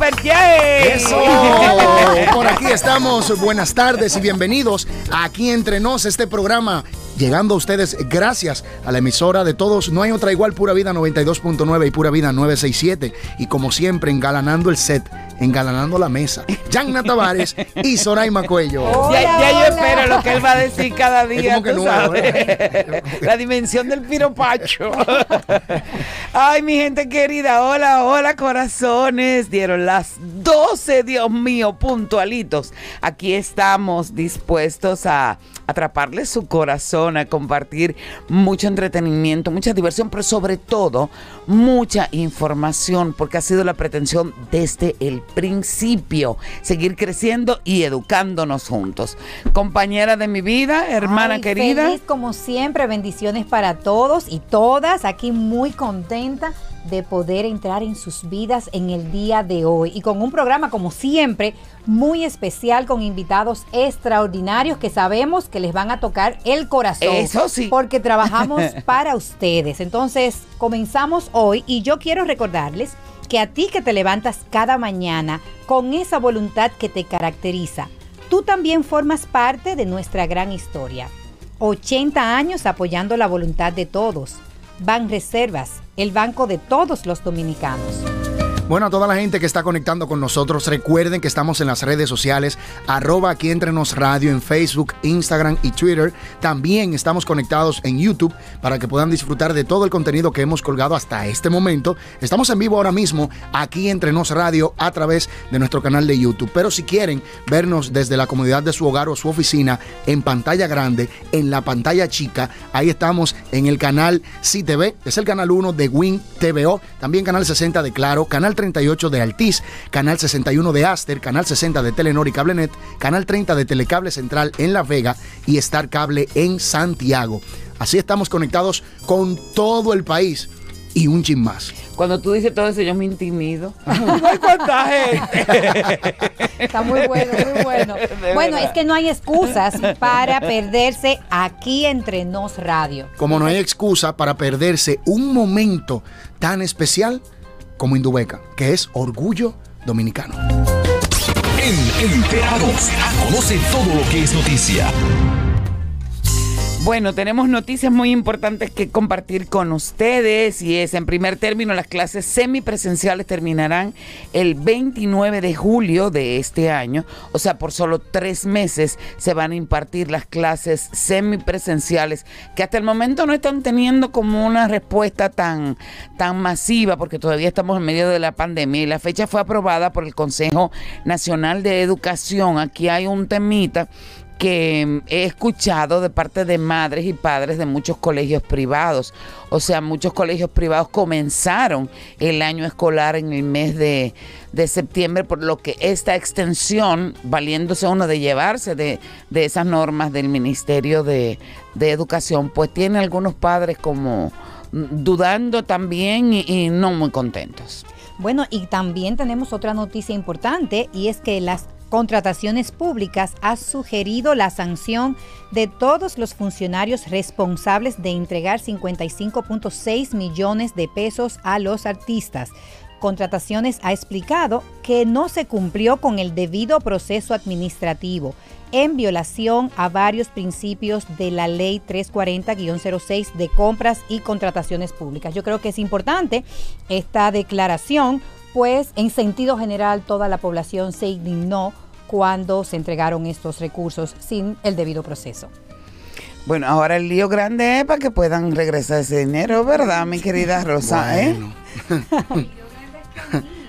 Super J. Eso. Por aquí estamos. Buenas tardes y bienvenidos a Aquí Entre Nos, este programa llegando a ustedes gracias a la emisora de todos. No hay otra igual, Pura Vida 92.9 y Pura Vida 967. Y como siempre, engalanando el set, engalanando la mesa. Yanna Tavares y Soraima Cuello. ya, ya yo espero lo que él va a decir cada día. como que tú nuevo, sabes. La dimensión del piropacho. Ay, mi gente querida, hola, hola, corazones. Dieron las 12, Dios mío, puntualitos. Aquí estamos dispuestos a atraparle su corazón, a compartir mucho entretenimiento, mucha diversión, pero sobre todo mucha información, porque ha sido la pretensión desde el principio, seguir creciendo y educándonos juntos. Compañera de mi vida, hermana Ay, querida. Feliz como siempre, bendiciones para todos y todas. Aquí muy contenta de poder entrar en sus vidas en el día de hoy y con un programa como siempre muy especial con invitados extraordinarios que sabemos que les van a tocar el corazón. Eso sí. Porque trabajamos para ustedes. Entonces, comenzamos hoy y yo quiero recordarles que a ti que te levantas cada mañana con esa voluntad que te caracteriza, tú también formas parte de nuestra gran historia. 80 años apoyando la voluntad de todos. Ban Reservas, el banco de todos los dominicanos. Bueno, a toda la gente que está conectando con nosotros, recuerden que estamos en las redes sociales, arroba aquí entre nos radio en Facebook, Instagram y Twitter. También estamos conectados en YouTube para que puedan disfrutar de todo el contenido que hemos colgado hasta este momento. Estamos en vivo ahora mismo aquí entre nos radio a través de nuestro canal de YouTube. Pero si quieren vernos desde la comodidad de su hogar o su oficina, en pantalla grande, en la pantalla chica, ahí estamos en el canal CTV, es el canal 1 de Win TVO, también canal 60 de Claro, canal 38 de Altiz, canal 61 de Aster, canal 60 de Telenor y Cablenet, canal 30 de Telecable Central en La Vega y Star Cable en Santiago. Así estamos conectados con todo el país y un chin más. Cuando tú dices todo eso, yo me intimido. No hay cuánta gente. Está muy bueno, muy bueno. De Bueno, verdad. es que no hay excusas para perderse aquí entre nos radio. Como no hay excusa para perderse un momento tan especial como Indubeca, que es orgullo dominicano. En Enterados, conoce todo lo que es noticia. Bueno, tenemos noticias muy importantes que compartir con ustedes y es, en primer término, las clases semipresenciales terminarán el 29 de julio de este año, o sea, por solo tres meses se van a impartir las clases semipresenciales que hasta el momento no están teniendo como una respuesta tan, tan masiva porque todavía estamos en medio de la pandemia y la fecha fue aprobada por el Consejo Nacional de Educación. Aquí hay un temita que he escuchado de parte de madres y padres de muchos colegios privados. O sea, muchos colegios privados comenzaron el año escolar en el mes de, de septiembre, por lo que esta extensión, valiéndose uno de llevarse de, de esas normas del Ministerio de, de Educación, pues tiene algunos padres como dudando también y, y no muy contentos. Bueno, y también tenemos otra noticia importante y es que las contrataciones públicas ha sugerido la sanción de todos los funcionarios responsables de entregar 55.6 millones de pesos a los artistas. Contrataciones ha explicado que no se cumplió con el debido proceso administrativo en violación a varios principios de la ley 340-06 de compras y contrataciones públicas. Yo creo que es importante esta declaración, pues en sentido general toda la población se indignó cuando se entregaron estos recursos sin el debido proceso. Bueno, ahora el lío grande es para que puedan regresar ese dinero, ¿verdad, mi querida Rosa? ¿eh?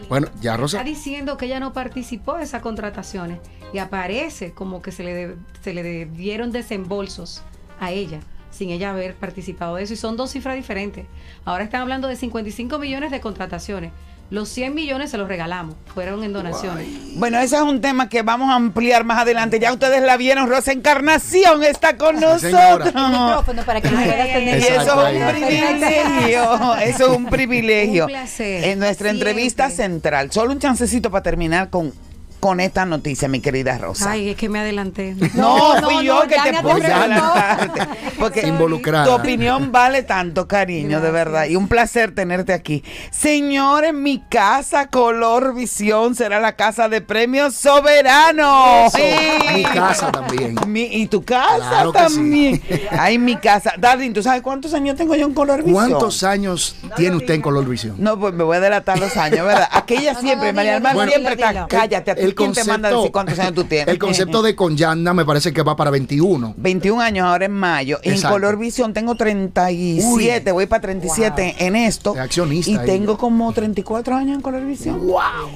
Bueno. ya Rosa. Está diciendo que ella no participó de esas contrataciones y aparece como que se le, de- se le debieron desembolsos a ella sin ella haber participado de eso y son dos cifras diferentes. Ahora están hablando de 55 millones de contrataciones. Los 100 millones se los regalamos, fueron en donaciones. Bueno, ese es un tema que vamos a ampliar más adelante. Ya ustedes la vieron, Rosa Encarnación está con Sí, nosotros. señora. El micrófono para que lo puedas tener. Y eso es un privilegio, eso es un privilegio. Un placer. En nuestra Siempre. entrevista central, solo un chancecito para terminar con con esta noticia, mi querida Rosa. Ay, es que me adelanté. No, No, fui no, yo no, que te puse adelantarte. Porque Involucrada. tu opinión vale tanto, cariño, de verdad. Y un placer tenerte aquí. Señores, mi casa Color Visión será la casa de premios soberano. Eso, Sí. Mi casa también. Mi- y tu casa Claro que sí. también. Ay, mi casa. Darling, ¿tú sabes cuántos años tengo yo en Color Visión? ¿Cuántos años tiene usted en Color Visión? No, pues me voy a delatar los años, ¿verdad? Aquella No, siempre, no, María dilo, siempre dilo, está. dilo. Cállate, ¿a ti quién te manda a decir cuántos años tú tienes? El concepto de Conyanda me parece que va para 21. 21 años ahora en mayo. En. Color Visión tengo 37, voy para 37 en esto. Es accionista Y tengo como 34 años en Color Visión.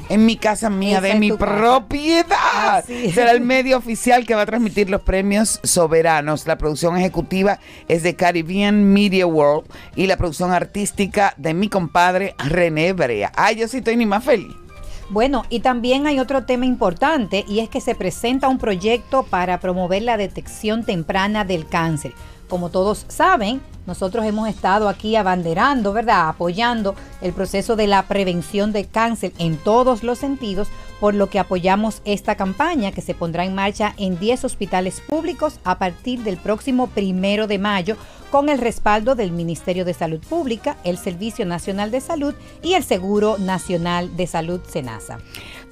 En mi casa mía, Esa de mi propiedad. Será el medio oficial que va a transmitir los premios soberanos. La producción ejecutiva es de Caribbean Media World y la producción artística de mi compadre René Brea. Ay, yo sí estoy ni más feliz. Bueno, y también hay otro tema importante y es que se presenta un proyecto para promover la detección temprana del cáncer. Como todos saben, nosotros hemos estado aquí abanderando, ¿verdad? Apoyando el proceso de la prevención de cáncer en todos los sentidos, por lo que apoyamos esta campaña que se pondrá en marcha en 10 hospitales públicos a partir del próximo primero de mayo con el respaldo del Ministerio de Salud Pública, el Servicio Nacional de Salud y el Seguro Nacional de Salud SENASA.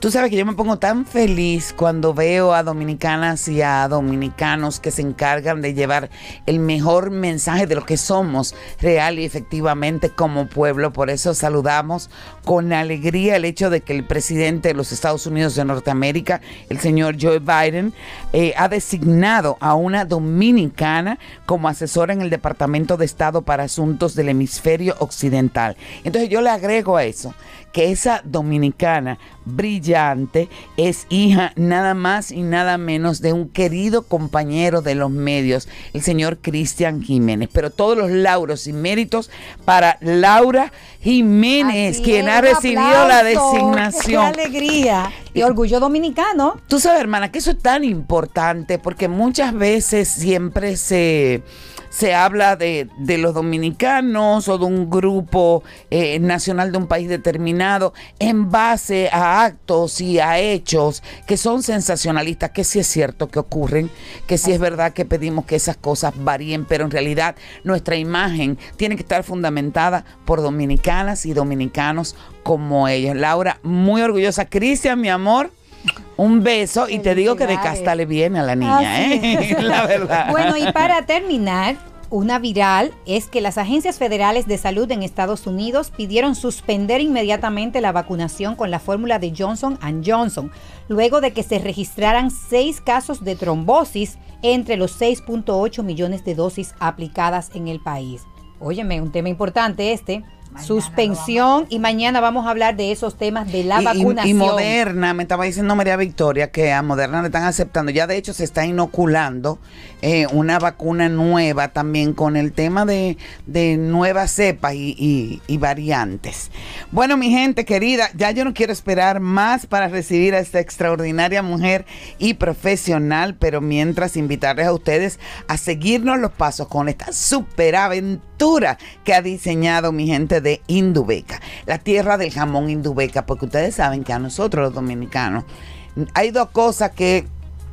Tú sabes que yo me pongo tan feliz cuando veo a dominicanas y a dominicanos que se encargan de llevar el mejor mensaje de lo que somos real y efectivamente como pueblo. Por eso saludamos con alegría el hecho de que el presidente de los Estados Unidos de Norteamérica, el señor Joe Biden, eh, ha designado a una dominicana como asesora en el Departamento de Estado para Asuntos del Hemisferio Occidental. Entonces yo le agrego a eso que esa dominicana brillante es hija nada más y nada menos de un querido compañero de los medios, el señor Cristian Jiménez. Pero todos los lauros y méritos para Laura Jiménez, Así quien es, ha recibido la designación. ¡Qué alegría! Y orgullo dominicano. Tú sabes, hermana, que eso es tan importante porque muchas veces siempre se, se habla de, de los dominicanos o de un grupo eh, nacional de un país determinado en base a actos y a hechos que son sensacionalistas, que sí es cierto que ocurren, que sí es verdad que pedimos que esas cosas varíen, pero en realidad nuestra imagen tiene que estar fundamentada por dominicanas y dominicanos como ellos. Laura, muy orgullosa. Cristian, mi amor. Un beso y te digo que de casta le viene a la niña, Así ¿eh? La verdad. Bueno, y para terminar, una viral es que las agencias federales de salud en Estados Unidos pidieron suspender inmediatamente la vacunación con la fórmula de Johnson Johnson, luego de que se registraran seis casos de trombosis entre los 6.8 millones de dosis aplicadas en el país. Óyeme, un tema importante este. Suspensión y mañana vamos a hablar de esos temas de la Y- vacunación. Y, Moderna, me estaba diciendo María Victoria que a Moderna le están aceptando, ya de hecho se está inoculando eh, una vacuna nueva también con el tema de, de nuevas cepas y, y- y variantes. Bueno, mi gente querida, ya yo no quiero esperar más para recibir a esta extraordinaria mujer y profesional, pero mientras invitarles a ustedes a seguirnos los pasos con esta superaventura que ha diseñado mi gente de Indubeca, la tierra del jamón Indubeca, porque ustedes saben que a nosotros los dominicanos hay dos cosas que,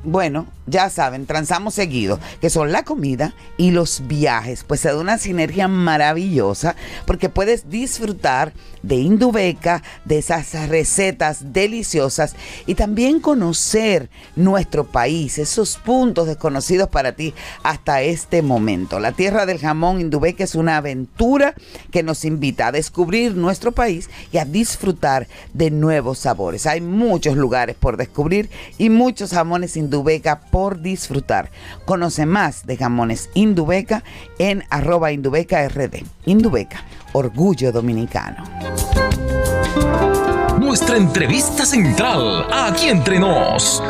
bueno, ya saben, transamos seguido, que son la comida y los viajes. Pues se da una sinergia maravillosa porque puedes disfrutar de Indubeca, de esas recetas deliciosas y también conocer nuestro país, esos puntos desconocidos para ti hasta este momento. La tierra del jamón Indubeca es una aventura que nos invita a descubrir nuestro país y a disfrutar de nuevos sabores. Hay muchos lugares por descubrir y muchos jamones Indubeca por disfrutar. Conoce más de jamones Indubeca en arroba Indubeca RD. Indubeca, orgullo dominicano. Nuestra entrevista central, aquí entre nos.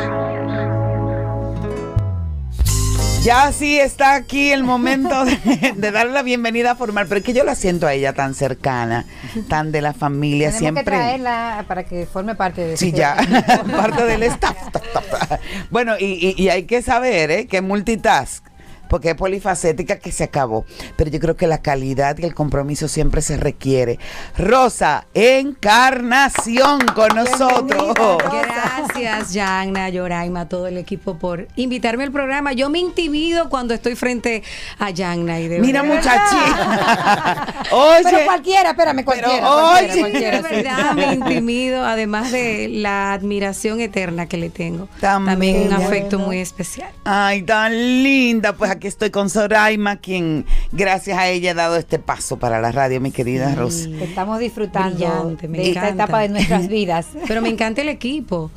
Ya sí está aquí el momento de, de darle la bienvenida formal, pero es que yo la siento a ella tan cercana, tan de la familia, Tenemos siempre. que traerla para que forme parte de Sí, este- ya, parte del staff. Bueno, y, y- y hay que saber ¿eh? que multitask porque es polifacética que se acabó. Pero yo creo que la calidad y el compromiso siempre se requiere. Rosa, encarnación con nosotros. Gracias, Yagna, Yoraima, todo el equipo por invitarme al programa. Yo me intimido cuando estoy frente a Yagna y de Mira, verdad- muchachita. Oye. Pero cualquiera, espérame, Pero, cualquiera. cualquiera, oye. cualquiera, de sí. verdad me intimido, además de la admiración eterna que le tengo. Tan También un afecto muy especial. Ay, tan linda. Pues aquí estoy con Soraima, quien gracias a ella ha dado este paso para la radio, mi querida Rosa. Estamos disfrutando Brillante, me de esta encanta. etapa de nuestras vidas. Pero me encanta el equipo.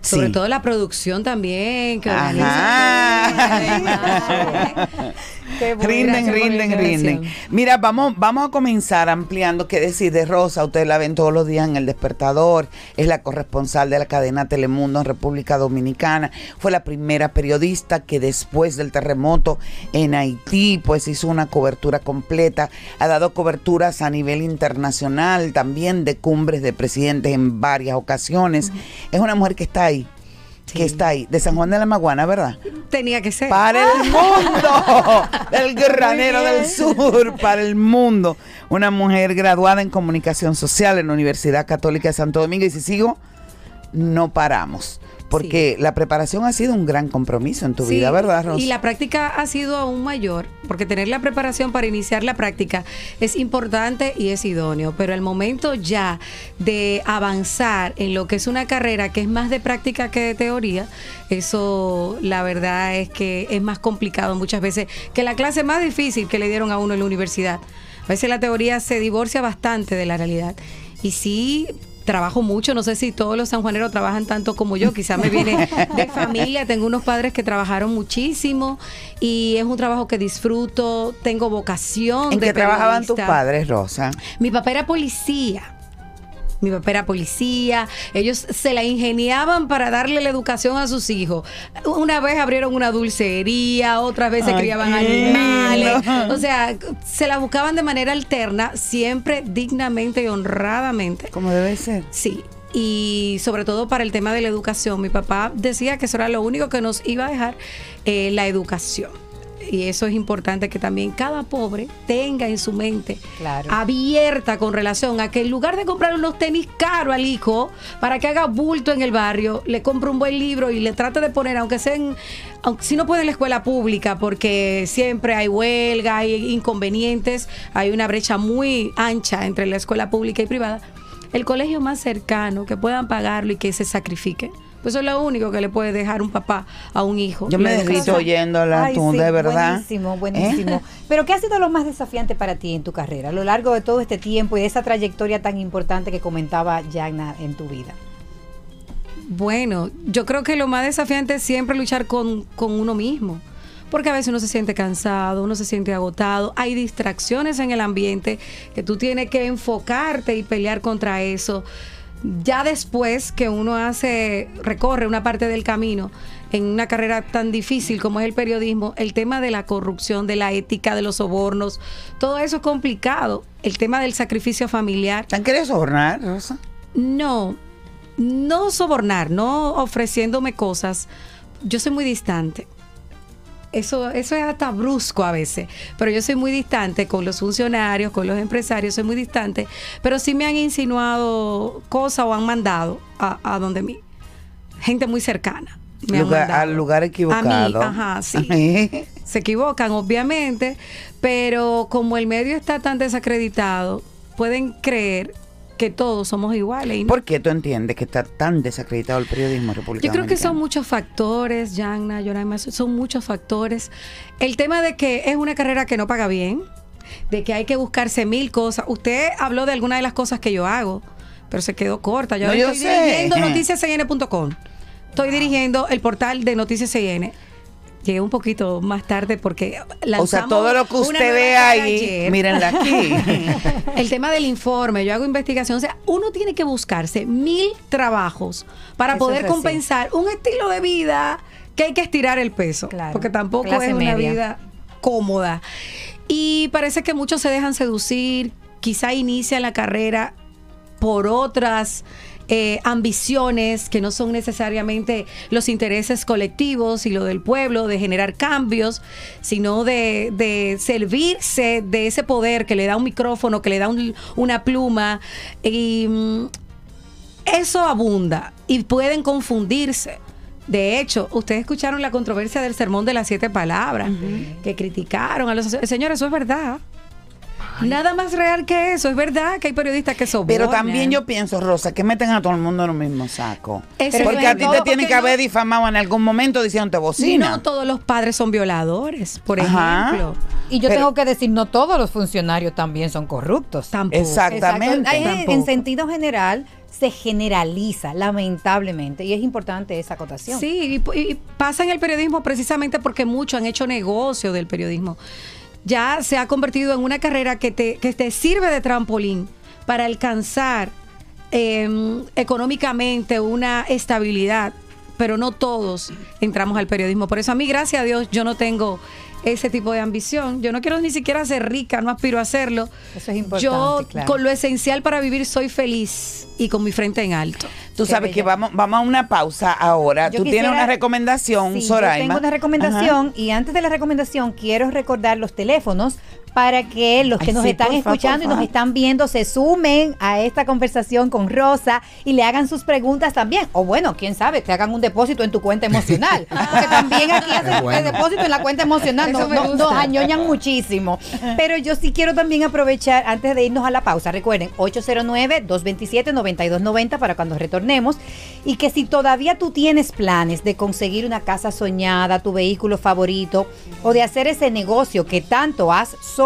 Sobre Sí. todo la producción también, que Ajá. Rinden, rinden, rinden. Mira, vamos, vamos a comenzar ampliando qué decir de Rosa. Ustedes la ven todos los días en El Despertador. Es la corresponsal de la cadena Telemundo en República Dominicana. Fue la primera periodista que después del terremoto en Haití, pues hizo una cobertura completa. Ha dado coberturas a nivel internacional, también de cumbres de presidentes en varias ocasiones. Es una mujer que está ahí. Que está ahí, de San Juan de la Maguana, ¿verdad? Tenía que ser. para el mundo, del granero del sur, para el mundo. Una mujer graduada en comunicación social en la Universidad Católica de Santo Domingo. Y si sigo, no paramos. Porque la preparación ha sido un gran compromiso en tu Sí, vida, ¿verdad, Rosa? Y la práctica ha sido aún mayor, porque tener la preparación para iniciar la práctica es importante y es idóneo, pero el momento ya de avanzar en lo que es una carrera que es más de práctica que de teoría, eso la verdad es que es más complicado muchas veces que la clase más difícil que le dieron a uno en la universidad. A veces la teoría se divorcia bastante de la realidad. Y sí, trabajo mucho, no sé si todos los sanjuaneros trabajan tanto como yo, quizás me viene de familia, tengo unos padres que trabajaron muchísimo y es un trabajo que disfruto, tengo vocación. ¿En de qué trabajaban tus padres, Rosa? Mi papá era policía. Mi papá era policía, ellos se la ingeniaban para darle la educación a sus hijos. Una vez abrieron una dulcería, otras veces Ay, criaban animales. O sea, se la buscaban de manera alterna, siempre dignamente y honradamente. Como debe ser. Sí. Y sobre todo para el tema de la educación, mi papá decía que eso era lo único que nos iba a dejar eh, la educación. Y eso es importante que también cada pobre tenga en su mente Claro. abierta con relación a que en lugar de comprar unos tenis caros al hijo para que haga bulto en el barrio, le compre un buen libro y le trate de poner, aunque sea en, aunque si no puede en la escuela pública, porque siempre hay huelga, hay inconvenientes, hay una brecha muy ancha entre la escuela pública y privada, el colegio más cercano que puedan pagarlo y que se sacrifique. Pues eso es lo único que le puede dejar un papá a un hijo. Yo me derrito oyéndola, Ay, tú, sí, de verdad. Buenísimo, ¿Eh? buenísimo. Pero ¿qué ha sido lo más desafiante para ti en tu carrera a lo largo de todo este tiempo y de esa trayectoria tan importante que comentaba Yagna en tu vida? Bueno, yo creo que lo más desafiante es siempre luchar con, con uno mismo. Porque a veces uno se siente cansado, uno se siente agotado, hay distracciones en el ambiente que tú tienes que enfocarte y pelear contra eso. Ya después que uno hace, recorre una parte del camino en una carrera tan difícil como es el periodismo, el tema de la corrupción, de la ética, de los sobornos, todo eso es complicado. El tema del sacrificio familiar. ¿Te han querido sobornar, Rosa? No, no sobornar, no ofreciéndome cosas. Yo soy muy distante. Eso, eso es hasta brusco a veces, pero yo soy muy distante con los funcionarios, con los empresarios, soy muy distante, pero sí me han insinuado cosas o han mandado a, a donde mí, gente muy cercana. me Lugar- al lugar A mí, equivocado. ajá, sí se equivocan, obviamente, pero como el medio está tan desacreditado, pueden creer que todos somos iguales. No. ¿Por qué tú entiendes que está tan desacreditado el periodismo en República Yo creo que son muchos factores, Yanna, Yoraima, son muchos factores. El tema de que es una carrera que no paga bien, de que hay que buscarse mil cosas. Usted habló de alguna de las cosas que yo hago, pero se quedó corta. Yo, No, yo estoy sé. dirigiendo noticiascn.com. Estoy dirigiendo el portal de Noticias CN. Llegué un poquito más tarde porque O sea, lanzamos todo lo que usted ve ahí, mírenla aquí. El tema del informe, yo hago investigación, o sea, uno tiene que buscarse mil trabajos para Eso poder compensar un estilo de vida que hay que estirar el peso, Claro. porque tampoco es una media. vida cómoda. Y parece que muchos se dejan seducir, quizá inician la carrera por otras eh, ambiciones que no son necesariamente los intereses colectivos y lo del pueblo, de generar cambios, sino de, de servirse de ese poder que le da un micrófono, que le da un- una pluma. Y mm, eso abunda y pueden confundirse. De hecho, ustedes escucharon la controversia del sermón de las siete palabras, que criticaron a los señores, eso es verdad. Nada más real que eso, es verdad que hay periodistas que sobornan. Pero también yo pienso, Rosa, que meten a todo el mundo en el mismo saco. Eso porque a ti te tienen que haber difamado en algún momento diciéndote bocina. No todos los padres son violadores, por Ajá. ejemplo. Y yo Pero- tengo que decir, no todos los funcionarios también son corruptos. Tampoco. Exactamente. Hay- en sentido general se generaliza, lamentablemente, y es importante esa acotación. Sí, y, y pasa en el periodismo precisamente porque muchos han hecho negocio del periodismo. Ya se ha convertido en una carrera que te, que te sirve de trampolín para alcanzar eh, económicamente una estabilidad, pero no todos entramos al periodismo. Por eso a mí, gracias a Dios, yo no tengo ese tipo de ambición. Yo no quiero ni siquiera ser rica, no aspiro a hacerlo. Eso es importante, Yo claro. con lo esencial para vivir soy feliz y con mi frente en alto. Tú Qué sabes que vamos, vamos a una pausa ahora. Yo Tú tienes una recomendación, Sí, yo tengo una recomendación y antes de la recomendación quiero recordar los teléfonos para que los que Ay, nos sí, están escuchando y nos están viendo se sumen a esta conversación con Rosa y le hagan sus preguntas también. O bueno, quién sabe, te hagan un depósito en tu cuenta emocional. Porque también aquí hacen bueno. el depósito en la cuenta emocional. Nos, nos añoñan muchísimo. Pero yo sí quiero también aprovechar antes de irnos a la pausa. Recuerden, 809-227-9290 para cuando retornemos. Y que si todavía tú tienes planes de conseguir una casa soñada, tu vehículo favorito, o de hacer ese negocio que tanto has soñado,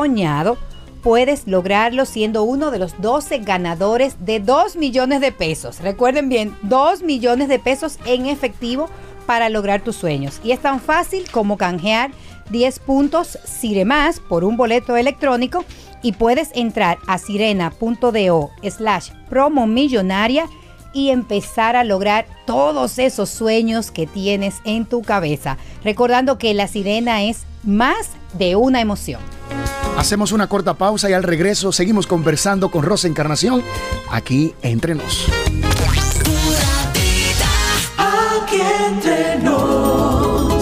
puedes lograrlo siendo uno de los 12 ganadores de 2 millones de pesos. Recuerden bien, 2 millones de pesos en efectivo para lograr tus sueños. Y es tan fácil como canjear 10 puntos Más por un boleto electrónico y puedes entrar a sirena.do slash promo millonaria y empezar a lograr todos esos sueños que tienes en tu cabeza. Recordando que la sirena es más de una emoción. Hacemos una corta pausa y al regreso seguimos conversando con Rosa Encarnación aquí entre nos.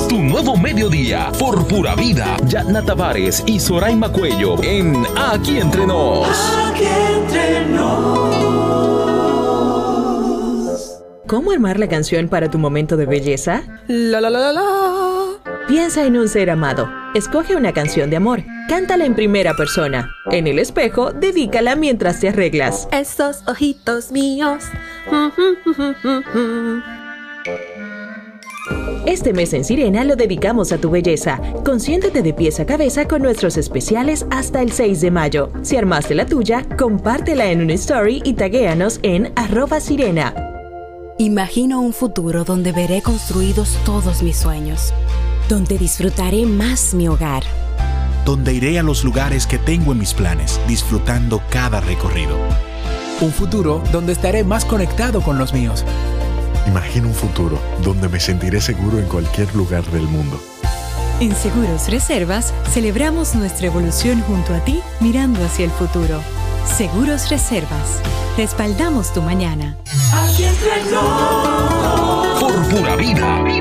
Tu nuevo mediodía por pura vida. Yatna Tavares y Soraima Cuello en Aquí Entre Nos. ¿Cómo armar la canción para tu momento de belleza? La la la la la. Piensa en un ser amado. Escoge una canción de amor. Cántala en primera persona. En el espejo, dedícala mientras te arreglas. Esos ojitos míos. Este mes en Sirena lo dedicamos a tu belleza. Consiéntete de pies a cabeza con nuestros especiales hasta el 6 de mayo. Si armaste la tuya, compártela en una story y taguéanos en arroba sirena. Imagino un futuro donde veré construidos todos mis sueños, donde disfrutaré más mi hogar. donde iré a los lugares que tengo en mis planes, disfrutando cada recorrido. Un futuro donde estaré más conectado con los míos. Imagino un futuro donde me sentiré seguro en cualquier lugar del mundo. En Seguros Reservas celebramos nuestra evolución junto a ti mirando hacia el futuro. Seguros Reservas. Respaldamos tu mañana. Aquí entre. Por pura vida. Aquí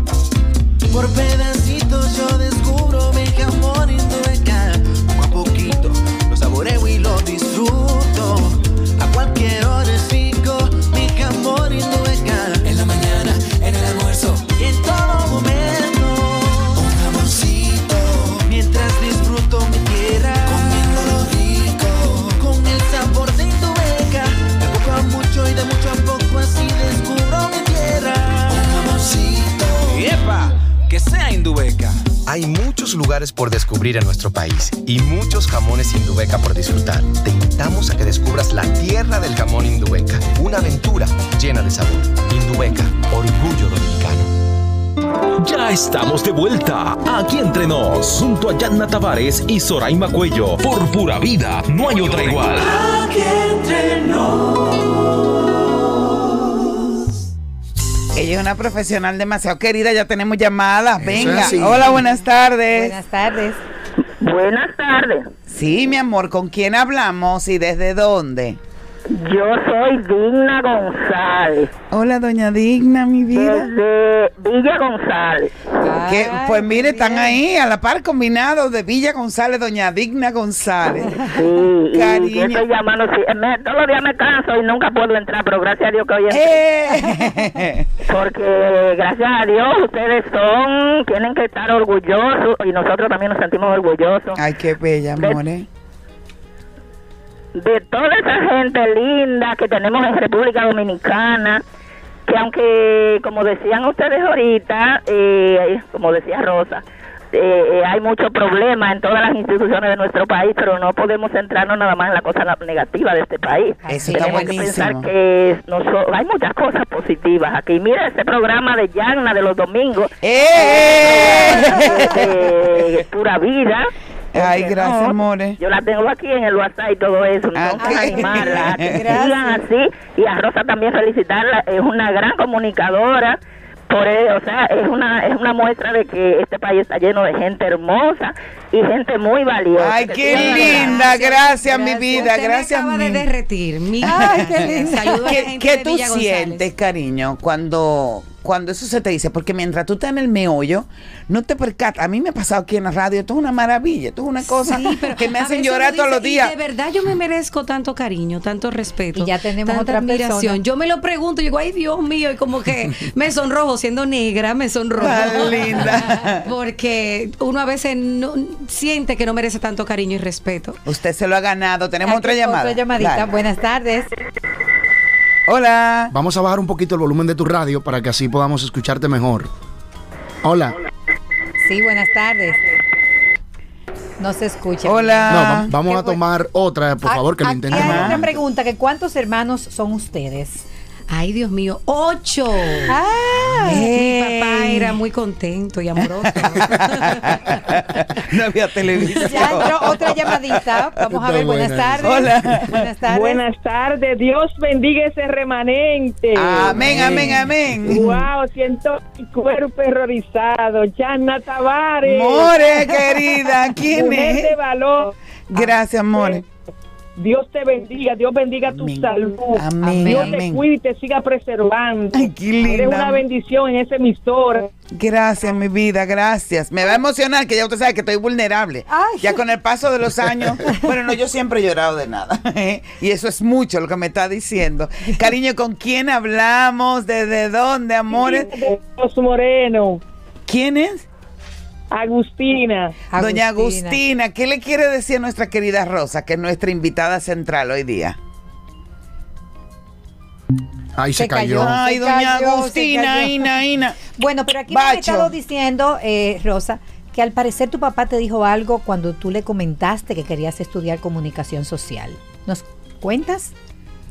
Por pedacitos yo descubro Hay mucho lugares por descubrir en nuestro país y muchos jamones Indubeca por disfrutar. Te invitamos a que descubras la tierra del jamón Indubeca, una aventura llena de sabor. Indubeca, orgullo dominicano. Ya estamos de vuelta aquí entre nos, junto a Yanna Tavares y Soraima Cuello. Por pura vida, no hay otra igual. Ella es una profesional demasiado querida, ya tenemos llamadas. Venga, hola, buenas tardes. Buenas tardes. Buenas tardes. Sí, mi amor, ¿con quién hablamos y desde dónde? Yo soy Digna González. Hola, doña Digna, mi vida. Desde Villa González. Que, pues mire, están ahí a la par combinados de Villa González, doña Digna González. Sí, y yo Cariño. estoy llamando. sí, me- todos los días me canso y nunca puedo entrar, pero gracias a Dios que hoy. Eh. Porque gracias a Dios ustedes son, tienen que estar orgullosos y nosotros también nos sentimos orgullosos Ay, qué bella, amor. ¿Eh? de toda esa gente linda que tenemos en República Dominicana, que aunque, como decían ustedes ahorita, eh, como decía Rosa, eh, eh, hay muchos problemas en todas las instituciones de nuestro país, pero no podemos centrarnos nada más en la cosa negativa de este país. Eso Tenemos que pensar que noso- hay muchas cosas positivas aquí. Mira ese programa de Yagna de los domingos, de, de Pura Vida. Ay, gracias, no, amores. Yo la tengo aquí en el WhatsApp y todo eso. Entonces, animarla, a que Gracias. sigan así. Y a Rosa también felicitarla. Es una gran comunicadora. Por e- o sea, es una, es una muestra de que este país está lleno de gente hermosa y gente muy valiosa. Ay, qué linda, gracias, mi vida, Usted me gracias. acaba de derretir. Mi Ay, qué lindo. Saludos a la ¿Qué, gente qué de tú Villa González. sientes, cariño, cuando, cuando eso se te dice? Porque mientras tú estás en el meollo, no te percatas. A mí me ha pasado aquí en la radio, esto es una maravilla, esto es una cosa Sí, pero que me hacen llorar todos los días. Y de verdad yo me merezco tanto cariño, tanto respeto. Y ya tenemos tanta otra admiración. persona. Yo me lo pregunto y digo, ay Dios mío, y como que me sonrojo siendo negra, me sonrojo. Tan linda. Porque uno a veces no, siente que no merece tanto cariño y respeto. Usted se lo ha ganado. Tenemos Aquí otra llamada. Otra llamadita. Dale. Buenas tardes. Hola. Vamos a bajar un poquito el volumen de tu radio para que así podamos escucharte mejor. Hola. Sí, buenas tardes. No se escucha. No, va- vamos Qué a tomar otra, por favor, que lo hay otra pregunta, que ¿cuántos hermanos son ustedes? Ay, Dios mío, ocho. Ah, Mi papá era muy contento y amoroso. no había televisión. Ya entró otra llamadita. Vamos a ver, buenas buena tardes. Hola. Buenas tardes. Buenas tardes, Dios bendiga ese remanente. Amén, amén, amén. Wow, siento mi cuerpo horrorizado. Yana Tavares. More, querida, ¿quién Mujer es? de valor. Gracias, More. Dios te bendiga, Dios bendiga tu salud. Amén, Dios amén. te cuide y te siga preservando. qué linda. Eres una bendición en ese emisora. Gracias, mi vida, gracias. Me va a emocionar que ya usted sabe que estoy vulnerable. Ya con el paso de los años, bueno, no, yo siempre he llorado de nada. y eso es mucho lo que me está diciendo. Cariño, ¿con quién hablamos? ¿Desde dónde, amores? Los Moreno. ¿Quién es? Agustina. Doña Agustina, ¿qué le quiere decir a nuestra querida Rosa, que es nuestra invitada central hoy día? Ahí se, cayó. Ay, Se doña cayó, Agustina. Ina, Ina. Bueno, pero aquí me han Bacho. estado diciendo, eh, Rosa, que al parecer tu papá te dijo algo cuando tú le comentaste que querías estudiar comunicación social. ¿Nos cuentas?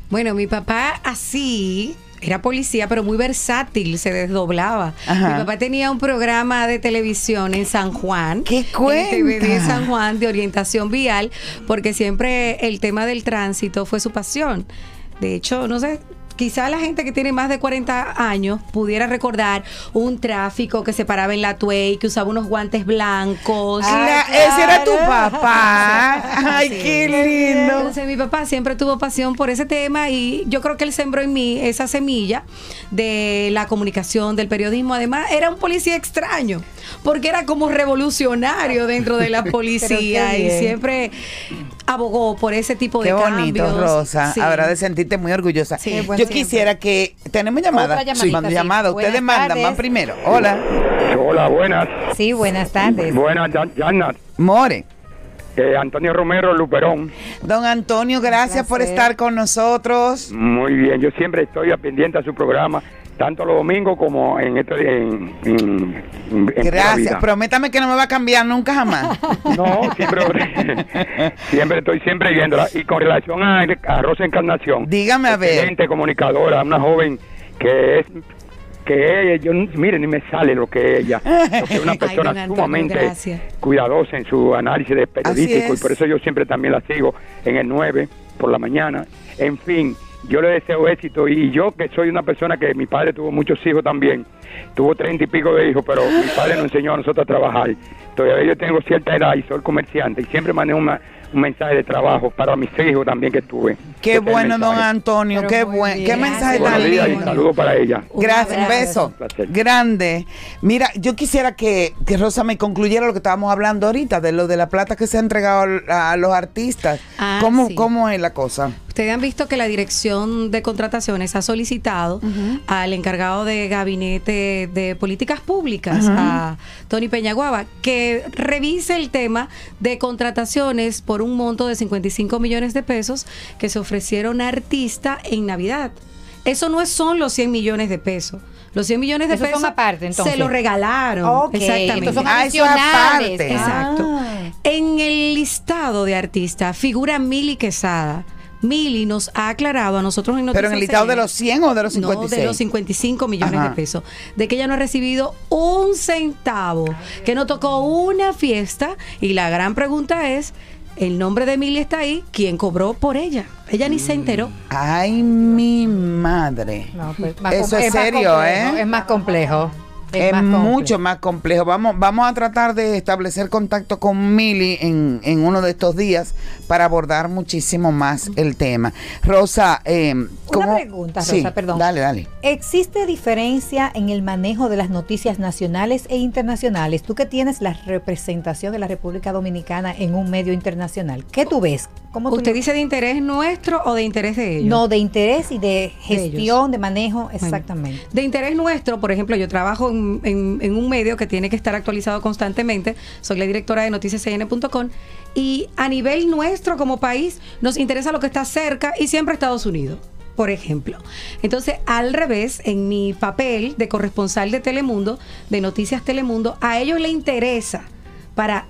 Bueno, mi papá así era policía, pero muy versátil, se desdoblaba. Ajá. Mi papá tenía un programa de televisión en San Juan. ¿Qué En cuenta? TVD San Juan de orientación vial, porque siempre el tema del tránsito fue su pasión. De hecho, no sé, quizá la gente que tiene más de 40 años pudiera recordar un tráfico que se paraba en la Tuey, que usaba unos guantes blancos. Cla- ese era tu papá. Ay, qué lindo. Entonces mi papá siempre tuvo pasión por ese tema y yo creo que él sembró en mí esa semilla de la comunicación, del periodismo. Además, era un policía extraño, porque era como revolucionario dentro de la policía y siempre abogó por ese tipo Qué de bonito, cambios. Rosa. Sí. Habrá de sentirte muy orgullosa. Qué Yo siempre. quisiera que. ¿Tenemos llamada? Sí. llamada. Ustedes Buenas mandan, tardes. van primero. Hola. Hola, buenas. Sí, buenas tardes. Buenas, Yana. More. Eh, Antonio Romero Luperón. Don Antonio, gracias por estar con nosotros. Muy bien, yo siempre estoy a pendiente a su programa. Tanto los domingos como en este en, en- en- Gracias. Vida. Prométame que no me va a cambiar nunca jamás. No, siempre, siempre estoy siempre viéndola. Y con relación a, a Rosa Encarnación. Dígame a ver. Excelente comunicadora, una joven que es que ella, yo miren ni me sale lo que es ella, es una persona Antonio, sumamente gracias. cuidadosa en su análisis de periodístico y por eso yo siempre también la sigo en el 9 por la mañana. En fin, yo le deseo éxito y yo que soy una persona que mi padre tuvo muchos hijos también, tuvo treinta y pico de hijos, pero mi padre nos enseñó a nosotros a trabajar. Todavía yo tengo cierta edad y soy comerciante y siempre manejo una- un mensaje de trabajo para mis hijos también que tuve. Qué bueno, don. Antonio. Qué buen, qué mensaje tan Buenos días y lindo. saludos para ella. Gracias, un beso. Un. Grande. Mira, yo quisiera que, que Rosa me concluyera lo que estábamos hablando ahorita, de lo de la plata que se ha entregado a, los artistas. Ah, ¿Cómo, sí. ¿Cómo es la cosa? Ustedes han visto que la Dirección de Contrataciones ha solicitado al encargado de Gabinete de Políticas Públicas, a Tony Peñaguaba, que revise el tema de contrataciones por un monto de 55 millones de pesos que se ofrecieron a artista en Navidad. Eso no es- son los 100 millones de pesos. Los 100 millones de Esos son pesos aparte, entonces. se los regalaron. Ok, Exactamente. estos son Ah, eso es adicionales. aparte. Exacto. Ah. En el listado de artistas figura Mili Quesada. Mili nos ha aclarado a nosotros en ¿Pero en el listado de los 100 o de los No, 56? de los 55 millones Ajá. de pesos. De que ella no ha recibido un centavo, que no tocó una fiesta. Y la gran pregunta es, el nombre de Mili está ahí, ¿quién cobró por ella? Ella ni se enteró. Ay, mi madre. No, pues, más Eso com- es serio, complejo, ¿eh? Es más complejo. Es, más mucho más complejo. Vamos, vamos a tratar de establecer contacto con Mili en, en uno de estos días para abordar muchísimo más el tema. Rosa, eh, ¿cómo? pregunta, Sí, Rosa, perdón. Dale, dale. ¿Existe diferencia en el manejo de las noticias nacionales e internacionales? Tú que tienes la representación de la República Dominicana en un medio internacional, ¿qué tú ves? ¿Cómo tú ¿Usted dice de interés nuestro o de interés de ellos? No, de interés y de gestión, de manejo, Bueno, exactamente. De interés nuestro, por ejemplo, yo trabajo en, en- un medio que tiene que estar actualizado constantemente. Soy la directora de noticiascn.com y a nivel nuestro como país nos interesa lo que está cerca y siempre Estados Unidos. Por ejemplo. Entonces, al revés, en mi papel de corresponsal de Telemundo, de Noticias Telemundo, a ellos les interesa para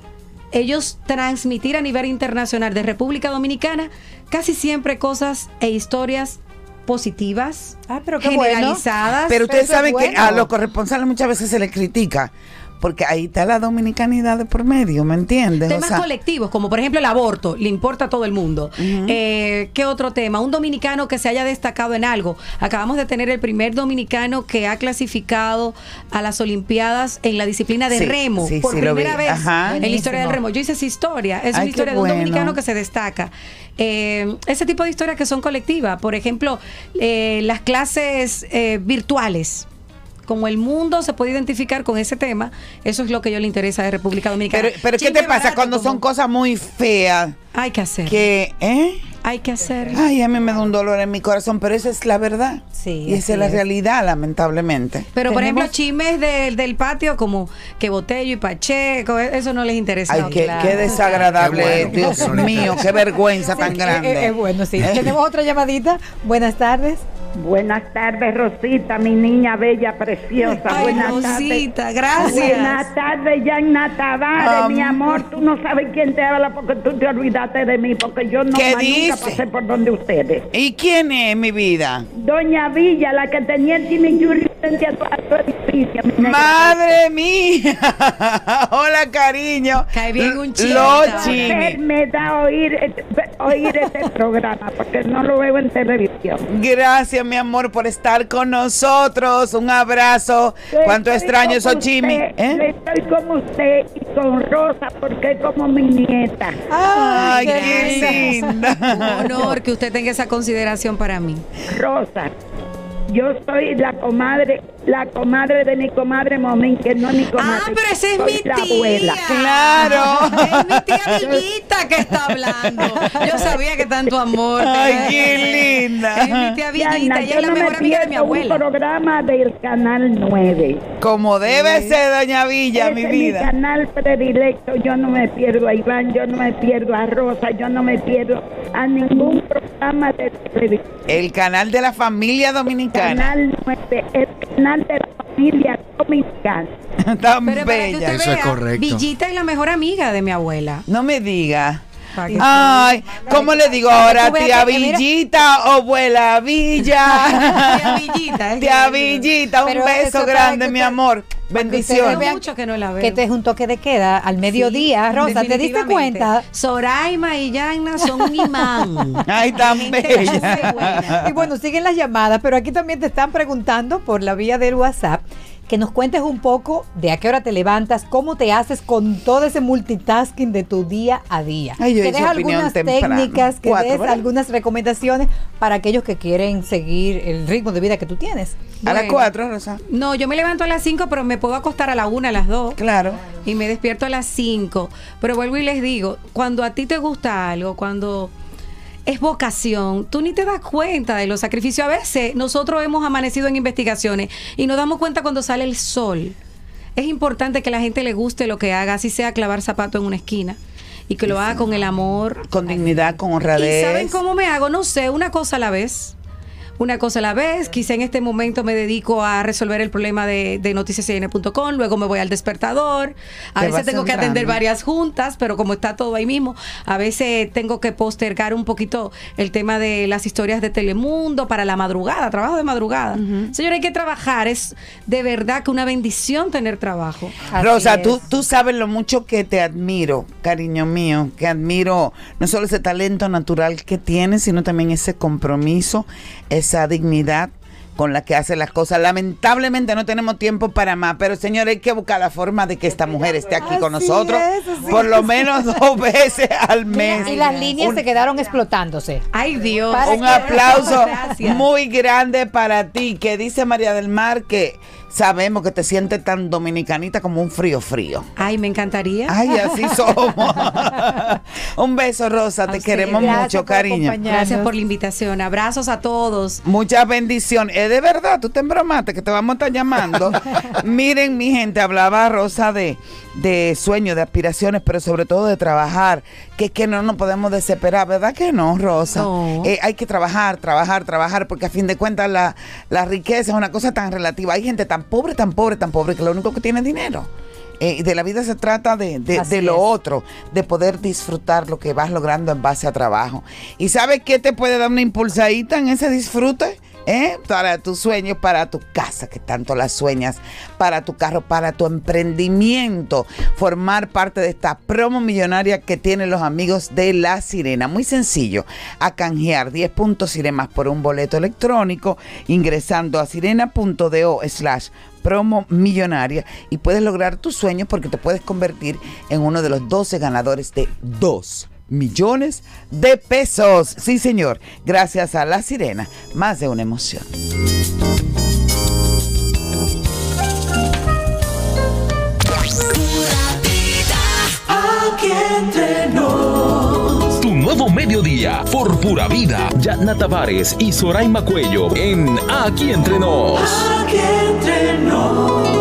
ellos transmitir a nivel internacional de República Dominicana casi siempre cosas e historias positivas, Ah, pero qué bueno. generalizadas. Pero ustedes saben que a los corresponsales muchas veces se les critica porque ahí está la dominicanidad de por medio, ¿me entiendes? O Temas sea, colectivos, como por ejemplo el aborto, le importa a todo el mundo. Eh, ¿Qué otro tema? Un dominicano que se haya destacado en algo. Acabamos de tener el primer dominicano que ha clasificado a las Olimpiadas en la disciplina de Sí, remo. sí, por sí, primera vez Ajá. en la historia del remo. Yo hice esa historia. Es Ay, una historia de un dominicano que se destaca. Eh, ese tipo de historias que son colectivas. Por ejemplo, eh, las clases eh, virtuales. Como el mundo se puede identificar con ese tema, eso es lo que yo le interesa de República Dominicana. pero, pero ¿qué te pasa cuando como- son cosas muy feas? Hay que hacer. Que, ¿eh? Hay que hacer. Ay, a mí me da un dolor en mi corazón, pero esa es la verdad. Sí, Y esa es la es. realidad, lamentablemente. Pero por ejemplo, Tenemos- chismes del- del patio como que Botello y Pacheco, e- eso no les interesa. Ay, qué, claro. qué desagradable, Qué bueno. Dios no mío, qué vergüenza tan grande. Es, es bueno, sí. ¿Eh? Tenemos otra llamadita. Buenas tardes. Buenas tardes, Rosita, mi niña bella, preciosa. Ay, Buenas Rosita, tardes. gracias. Buenas tardes, Yanna Tavares, mi Am- amor. Tú no sabes quién te habla porque tú te olvidaste de mí, porque yo no ¿Qué más nunca pasé por donde ustedes. ¿Y quién es mi vida? Doña Villa, la que tenía el chimichurri frente a tu, edificio. mi. Madre mía. Hola, cariño. Cae bien un chimi. me da oír, este- oír este programa, porque no lo veo en televisión. Gracias, mi amor, por estar con nosotros. Un abrazo. Cuánto Estoy extraño esos chimis. usted, ¿eh? Estoy como usted y con Rosa porque es como mi nieta. Ay, qué qué linda. Un honor que usted tenga esa consideración para mí. Rosa, yo soy la comadre, la comadre de mi comadre Momín, que no es mi comadre. Ah, pero esa es mi la tía. abuela. Claro. Es mi tía Villita que está hablando. Yo sabía que tanto amor. Ay, qué linda. Es mi tía Villita, Diana, ella yo es la no mejor me amiga de mi pierdo un abuela. programa del Canal 9. Como debe ser, doña Villa, Ese mi es vida. mi canal predilecto. Yo no me pierdo a Iván, yo no me pierdo a Rosa, yo no me pierdo a ningún programa de televisión. El canal de la familia dominicana. Canal 9 Este, el canal de la familia dominicana. Tan Pero bella. usted vea, Villita es la mejor amiga de mi abuela. No me diga. Ay, ¿cómo le digo ahora? Tía Villita o abuela Villa. Tía Villita, Tía un beso grande, mi amor. Bendiciones. mucho que no la veo. Que te es un toque de queda al mediodía, Sí, Rosa, ¿te diste cuenta? Soraima y Yana son un imán. Ay, tan bella. Y bueno, siguen las llamadas, pero aquí también te están preguntando por la vía del WhatsApp que nos cuentes un poco de a qué hora te levantas, cómo te haces con todo ese multitasking de tu día a día. Ay, yo que des algunas temprano. técnicas, que Cuatro, des ¿verdad? algunas recomendaciones para aquellos que quieren seguir el ritmo de vida que tú tienes. A las Bueno. cuatro, Rosa. No, yo me levanto a las 5, pero me puedo acostar a la 1, a las 2. Claro. Y me despierto a las 5. Pero vuelvo y les digo, cuando a ti te gusta algo, cuando es vocación, tú ni te das cuenta de los sacrificios. A veces nosotros hemos amanecido en investigaciones y nos damos cuenta cuando sale el sol. Es importante que la gente le guste lo que haga, así sea clavar zapato en una esquina. Y que lo haga con el amor, Con dignidad, con ¿Y honradez. saben cómo me hago? No sé, una cosa a la vez. Una cosa a la vez. Quizá en este momento me dedico a resolver el problema de, de noticiascn.com, luego me voy al despertador. A Te veces tengo que atender varias juntas, pero como está todo ahí mismo, a veces tengo que postergar un poquito el tema de las historias de Telemundo para la madrugada, trabajo de madrugada. Señor, hay que trabajar. Es de verdad que una bendición tener trabajo. Rosa, tú, tú sabes lo mucho que te admiro, cariño mío, que admiro no solo ese talento natural que tienes, sino también ese compromiso, esa dignidad con la que hace las cosas. Lamentablemente no tenemos tiempo para más, pero señor, hay que buscar la forma de que esta mujer esté aquí con Así nosotros es, por lo es. menos dos veces al mes. y las líneas Un- se quedaron explotándose. Ay, Dios. Un aplauso muy grande para ti, que dice María del Mar que sabemos que te sientes tan dominicanita como un frío frío. Ay, me encantaría. Ay, así somos. un beso, Rosa, te queremos Gracias mucho, cariño. Gracias por la invitación. Abrazos a todos. Muchas bendiciones. Es de verdad, tú te embromaste que te vamos a estar llamando. Miren, mi gente, hablaba Rosa de, de sueños, de aspiraciones, pero sobre todo de trabajar. Que es que no nos podemos desesperar, ¿verdad que no, Rosa? No. Eh, hay que trabajar, trabajar, trabajar, porque a fin de cuentas la, la riqueza es una cosa tan relativa. Hay gente tan pobre, tan pobre, tan pobre, que lo único que tiene es dinero. Eh, y de la vida se trata de, de- lo es. otro, de poder disfrutar lo que vas logrando en base a trabajo. ¿Y sabes qué te puede dar una impulsadita en ese disfrute? ¿Eh? Para tus sueños, para tu casa, que tanto las sueñas, para tu carro, para tu emprendimiento, formar parte de esta promo millonaria que tienen los amigos de La Sirena. Muy sencillo, a canjear 10 puntos Siremas por un boleto electrónico ingresando a sirena.do slash promo millonaria y puedes lograr tus sueños porque te puedes convertir en uno de los 12 ganadores de 2 millones de pesos. Sí, señor. Gracias a La Sirena. Más de una emoción. Aquí entre nos. Tu nuevo mediodía, por pura vida. Yatna Tavares y Soraima Cuello en Aquí Entre Nos. Aquí entre nos.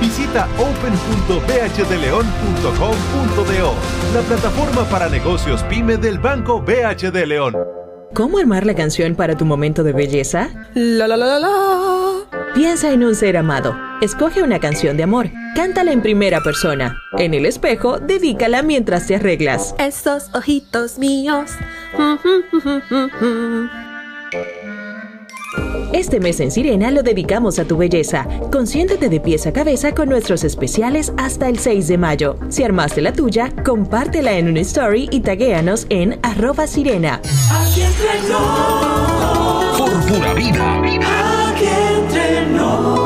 visita open.bhdeleon.com.do, la plataforma para negocios pyme del Banco BH de León. ¿Cómo armar la canción para tu momento de belleza? La la la la la. Piensa en un ser amado. Escoge una canción de amor. Cántala en primera persona. En el espejo, dedícala mientras te arreglas. Esos ojitos míos. Este mes en Sirena lo dedicamos a tu belleza. Consiéntete de pies a cabeza con nuestros especiales hasta el 6 de mayo. Si armaste la tuya, compártela en una story y taguéanos en arroba sirena. Aquí entre nos. Por pura vida. Aquí entre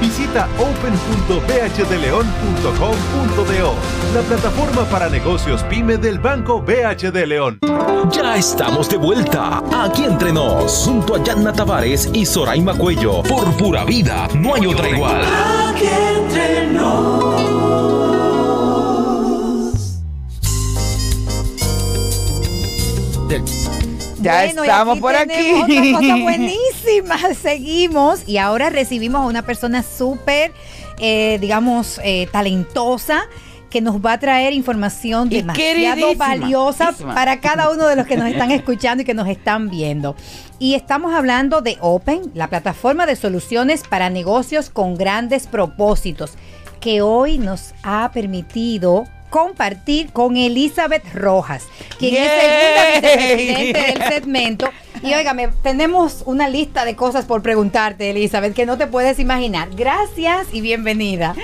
visita open.bhdeleon.com.do, la plataforma para negocios pyme del Banco BH de León. Ya estamos de vuelta aquí entre nos, junto a Yanna Tavares y Soraima Cuello. Por pura vida, no hay otra igual. Aquí entre nos. Ya Bueno, y estamos por aquí. tenemos Otra cosa buenísima. Seguimos y ahora recibimos a una persona súper, eh, digamos, eh, talentosa que nos va a traer información Y demasiado valiosa para cada uno de los que nos están escuchando y que nos están viendo. Y estamos hablando de Open, la plataforma de soluciones para negocios con grandes propósitos, que hoy nos ha permitido compartir con Elizabeth Rojas, quien es segunda vicepresidente del segmento. Y óigame, tenemos una lista de cosas por preguntarte, Elizabeth, que no te puedes imaginar. Gracias y bienvenida.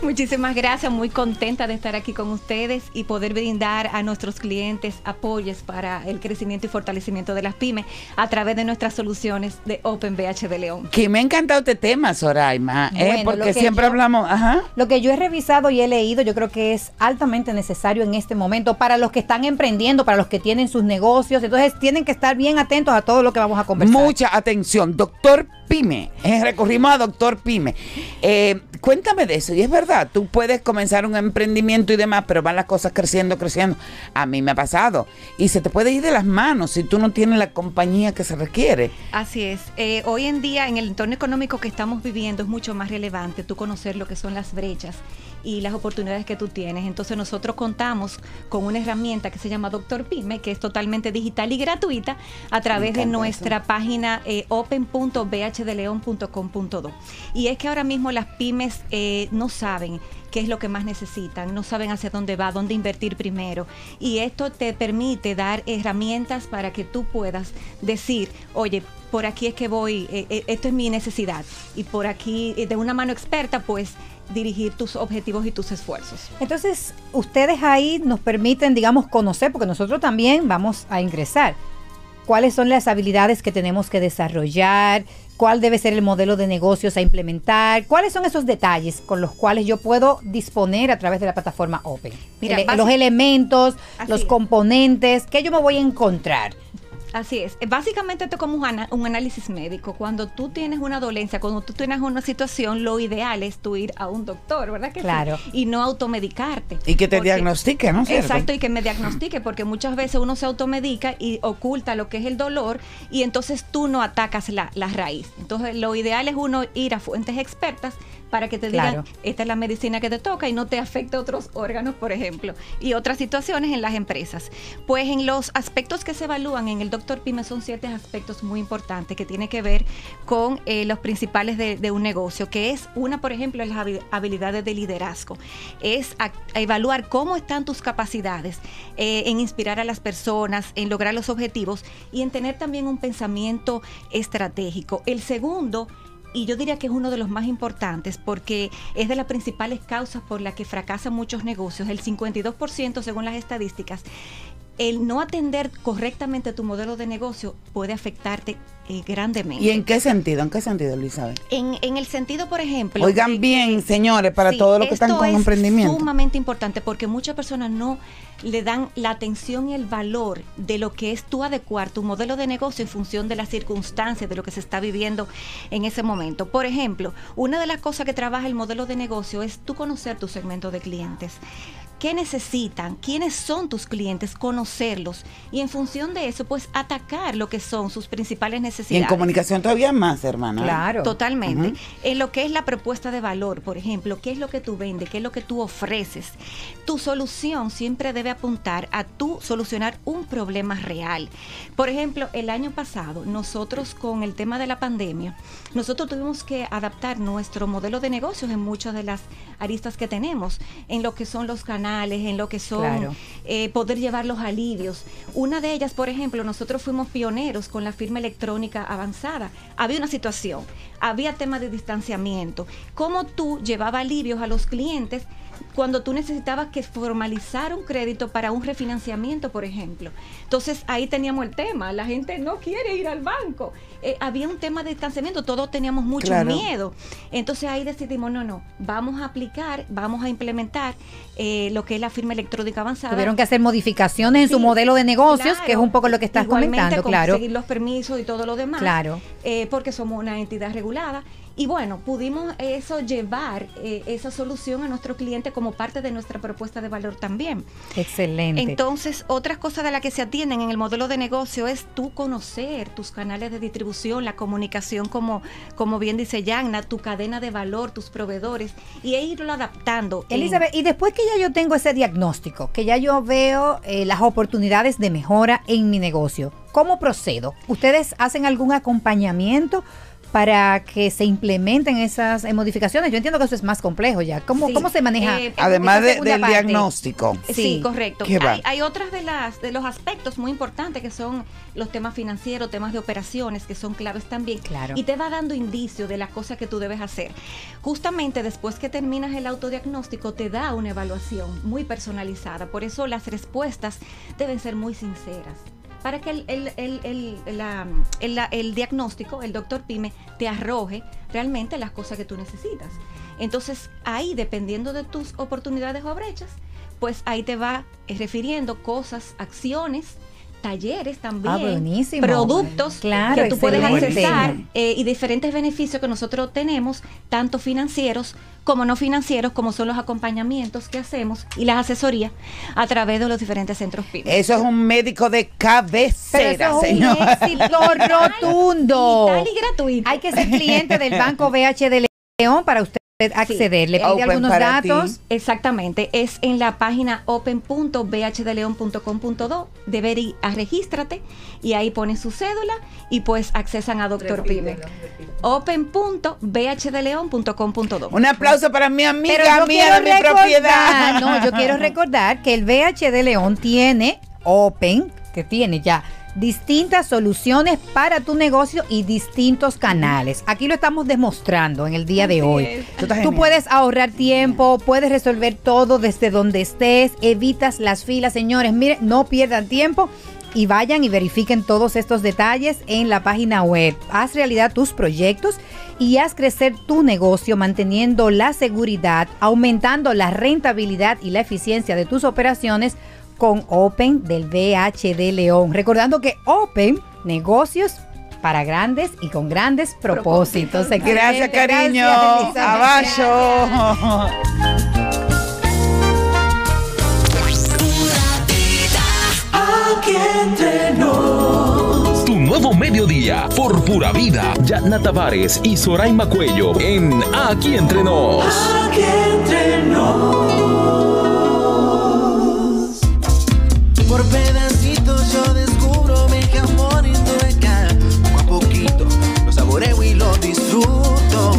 Muchísimas gracias, muy contenta de estar aquí con ustedes y poder brindar a nuestros clientes apoyos para el crecimiento y fortalecimiento de las pymes a través de nuestras soluciones de OpenBH de León. Que me ha encantado este tema, Soraima, ¿eh? Porque siempre yo- hablamos, ajá. Lo que yo he revisado y he leído, yo creo que es altamente necesario en este momento para los que están emprendiendo, para los que tienen sus negocios. Entonces tienen que estar bien atentos a todo lo que vamos a conversar. Mucha atención, doctor Pyme. Eh, recurrimos a doctor Pyme. Eh, cuéntame de eso. Y es verdad, tú puedes comenzar un emprendimiento y demás, pero van las cosas creciendo, creciendo. A mí me ha pasado. Y se te puede ir de las manos si tú no tienes la compañía que se requiere. Así es. Eh, hoy en día, en el entorno económico que estamos viviendo, es mucho más relevante tú conocer lo que son las brechas y las oportunidades que tú tienes. Entonces nosotros contamos con una herramienta que se llama Doctor Pyme, que es totalmente digital y gratuita a través de nuestra página eh, open.bhdeleon.com.do. Y es que ahora mismo las pymes eh, no saben qué es lo que más necesitan, no saben hacia dónde va, dónde invertir primero. Y esto te permite dar herramientas para que tú puedas decir, oye, por aquí es que voy, eh, eh, esto es mi necesidad. Y por aquí, eh, de una mano experta, pues dirigir tus objetivos y tus esfuerzos. Entonces, ustedes ahí nos permiten, digamos, conocer, porque nosotros también vamos a ingresar. ¿Cuáles son las habilidades que tenemos que desarrollar? ¿Cuál debe ser el modelo de negocios a implementar? ¿Cuáles son esos detalles con los cuales yo puedo disponer a través de la plataforma Open? Mira, los elementos, los es. componentes, ¿qué yo me voy a encontrar? Así es. Eh, Básicamente esto es como un, análisis médico. Cuando tú tienes una dolencia, cuando tú tienes una situación, lo ideal es tú ir a un doctor, ¿verdad que sí? Claro. Y no automedicarte. Y que te Porque- diagnostique, ¿no? ¿Cierto? Exacto, y que me diagnostique, porque muchas veces uno se automedica y oculta lo que es el dolor y entonces tú no atacas la, la raíz. Entonces lo ideal es uno ir a fuentes expertas para que te digan, esta es la medicina que te toca y no te afecte otros órganos, por ejemplo, y otras situaciones en las empresas. Pues en los aspectos que se evalúan en el Doctor Pyme son siete aspectos muy importantes que tienen que ver con eh, los principales de, de un negocio, que es una, por ejemplo, las habi- habilidades de liderazgo. Es a- a evaluar cómo están tus capacidades eh, en inspirar a las personas, en lograr los objetivos y en tener también un pensamiento estratégico. El segundo y yo diría que es uno de los más importantes porque es de las principales causas por las que fracasan muchos negocios. El 52% según las estadísticas. El no atender correctamente tu modelo de negocio puede afectarte eh, grandemente. ¿Y en qué sentido? ¿En qué sentido, Elizabeth? En, en el sentido, por ejemplo... Oigan de bien, señores, para Sí, todos los que están con es emprendimiento. sumamente importante porque muchas personas no le dan la atención y el valor de lo que es tú adecuar tu modelo de negocio en función de las circunstancias, de lo que se está viviendo en ese momento. Por ejemplo, una de las cosas que trabaja el modelo de negocio es tú conocer tu segmento de clientes qué necesitan, quiénes son tus clientes, conocerlos y en función de eso, pues atacar lo que son sus principales Y necesidades. en comunicación todavía más, hermana. Totalmente. Ujú. En lo que es la propuesta de valor, por ejemplo, qué es lo que tú vendes, qué es lo que tú ofreces. Tu solución siempre debe apuntar a tú solucionar un problema real. Por ejemplo, el año pasado, nosotros con el tema de la pandemia, nosotros tuvimos que adaptar nuestro modelo de negocios en muchas de las aristas que tenemos, en lo que son los canales, en lo que son Claro. eh, poder llevar los alivios. Una de ellas, por ejemplo, nosotros fuimos pioneros con la firma electrónica avanzada. Había una situación, había tema de distanciamiento. ¿Cómo tú llevabas alivios a los clientes cuando tú necesitabas que formalizar un crédito para un refinanciamiento, por ejemplo? Entonces ahí teníamos el tema, la gente no quiere ir al banco. Eh, había un tema de distanciamiento, todos teníamos mucho Claro. miedo. Entonces ahí decidimos, no, no, vamos a aplicar, vamos a implementar eh, lo que es la firma electrónica avanzada. Tuvieron que hacer modificaciones en su modelo de negocios, que es un poco lo que estás comentando, claro. conseguir los permisos y todo lo demás. Claro. eh, porque somos una entidad regulada. Y bueno, pudimos eso llevar eh, esa solución a nuestro cliente como parte de nuestra propuesta de valor también. Excelente. Entonces, otras cosas de las que se atienden en el modelo de negocio es tú conocer tus canales de distribución, la comunicación, como, como bien dice Yanna, tu cadena de valor, tus proveedores, y e irlo adaptando. en- Elizabeth, y después que ya yo tengo ese diagnóstico, que ya yo veo eh, las oportunidades de mejora en mi negocio, ¿cómo procedo? ¿Ustedes hacen algún acompañamiento para que se implementen esas eh, modificaciones? Yo entiendo que eso es más complejo ya. ¿Cómo, Sí. cómo se maneja? Eh, Además de- del parte? diagnóstico. Sí, correcto. Hay, hay otras de las de los aspectos muy importantes que son los temas financieros, temas de operaciones que son claves también. Claro. Y te va dando indicio de las cosas que tú debes hacer. Justamente después que terminas el autodiagnóstico te da una evaluación muy personalizada. Por eso las respuestas deben ser muy sinceras. Para que el, el- el- el- la- el- la- el diagnóstico, el doctor Pyme, te arroje realmente las cosas que tú necesitas. Entonces, ahí, dependiendo de tus oportunidades o brechas, pues ahí te va eh, refiriendo cosas, acciones, talleres también, Ah, buenísimo. productos Claro, que tú puedes accesar eh, y diferentes beneficios que nosotros tenemos, tanto financieros como no financieros, como son los acompañamientos que hacemos y las asesorías a través de los diferentes centros PYME. Eso es un médico de cabecera, Pero eso es señor. un éxito rotundo. Digital y gratuito. Hay que ser cliente del Banco BH de León para usted acceder. Le pide algunos datos. Exactamente, es en la página open.bhdeleon.com.do. Deber ir a regístrate y ahí ponen su cédula y pues accesan a Doctor Pyme. open.bhdeleon.com.do. Un aplauso para mi amiga Pero mía de mi propiedad. No, yo quiero recordar que el de León tiene Open, que tiene ya distintas soluciones para tu negocio y distintos canales. Aquí lo estamos demostrando en el día de hoy. Tú puedes ahorrar tiempo, puedes resolver todo desde donde estés, evitas las filas, señores. Miren, no pierdan tiempo y vayan y verifiquen todos estos detalles en la página web. Haz realidad tus proyectos y haz crecer tu negocio manteniendo la seguridad, aumentando la rentabilidad y la eficiencia de tus operaciones con Open del VHD León. Recordando que Open, negocios para grandes y con grandes propósitos. Gracias, cariño. gracias. Abajo. Aquí entre nos. Tu nuevo mediodía, por pura vida. Yatna Tavares y Soraima Cuello en Aquí Entre Nos. Aquí entre Por pedacitos yo descubro mi jamón indueca. Poco a poquito lo saboreo y lo disfruto.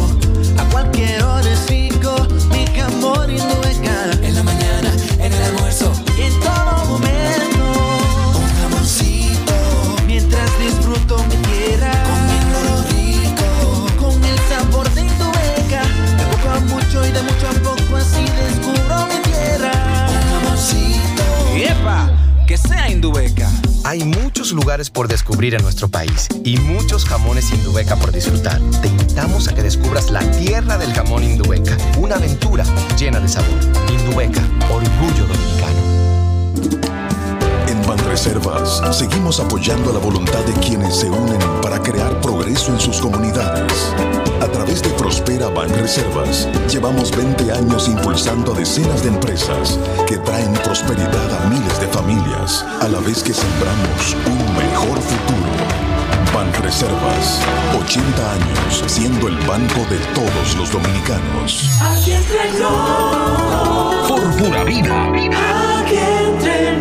A cualquier hora es rico mi jamón indueca. Indubeca. Hay muchos lugares por descubrir en nuestro país y muchos jamones Indubeca por disfrutar. Te invitamos a que descubras la tierra del jamón Indubeca, una aventura llena de sabor. Indubeca, orgullo seguimos apoyando la voluntad de quienes se unen para crear progreso en sus comunidades. A través de Prospera Ban Reservas, llevamos 20 años impulsando a decenas de empresas que traen prosperidad a miles de familias, a la vez que sembramos un mejor futuro. Ban Reservas, 80 años siendo el banco de todos los dominicanos. Aquí entre nos. Por pura vida. Aquí entre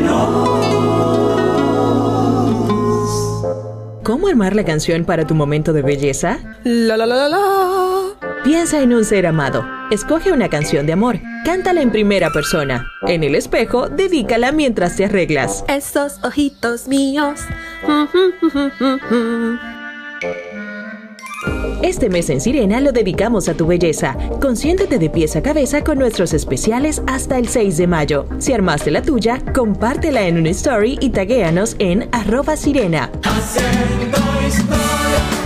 ¿Cómo armar la canción para tu momento de belleza? La la la la la. Piensa en un ser amado. Escoge una canción de amor. Cántala en primera persona. En el espejo, dedícala mientras te arreglas. Esos ojitos míos. Este mes en Sirena lo dedicamos a tu belleza. Consiéntete de pies a cabeza con nuestros especiales hasta el 6 de mayo. Si armaste la tuya, compártela en una story y taguéanos en arroba sirena.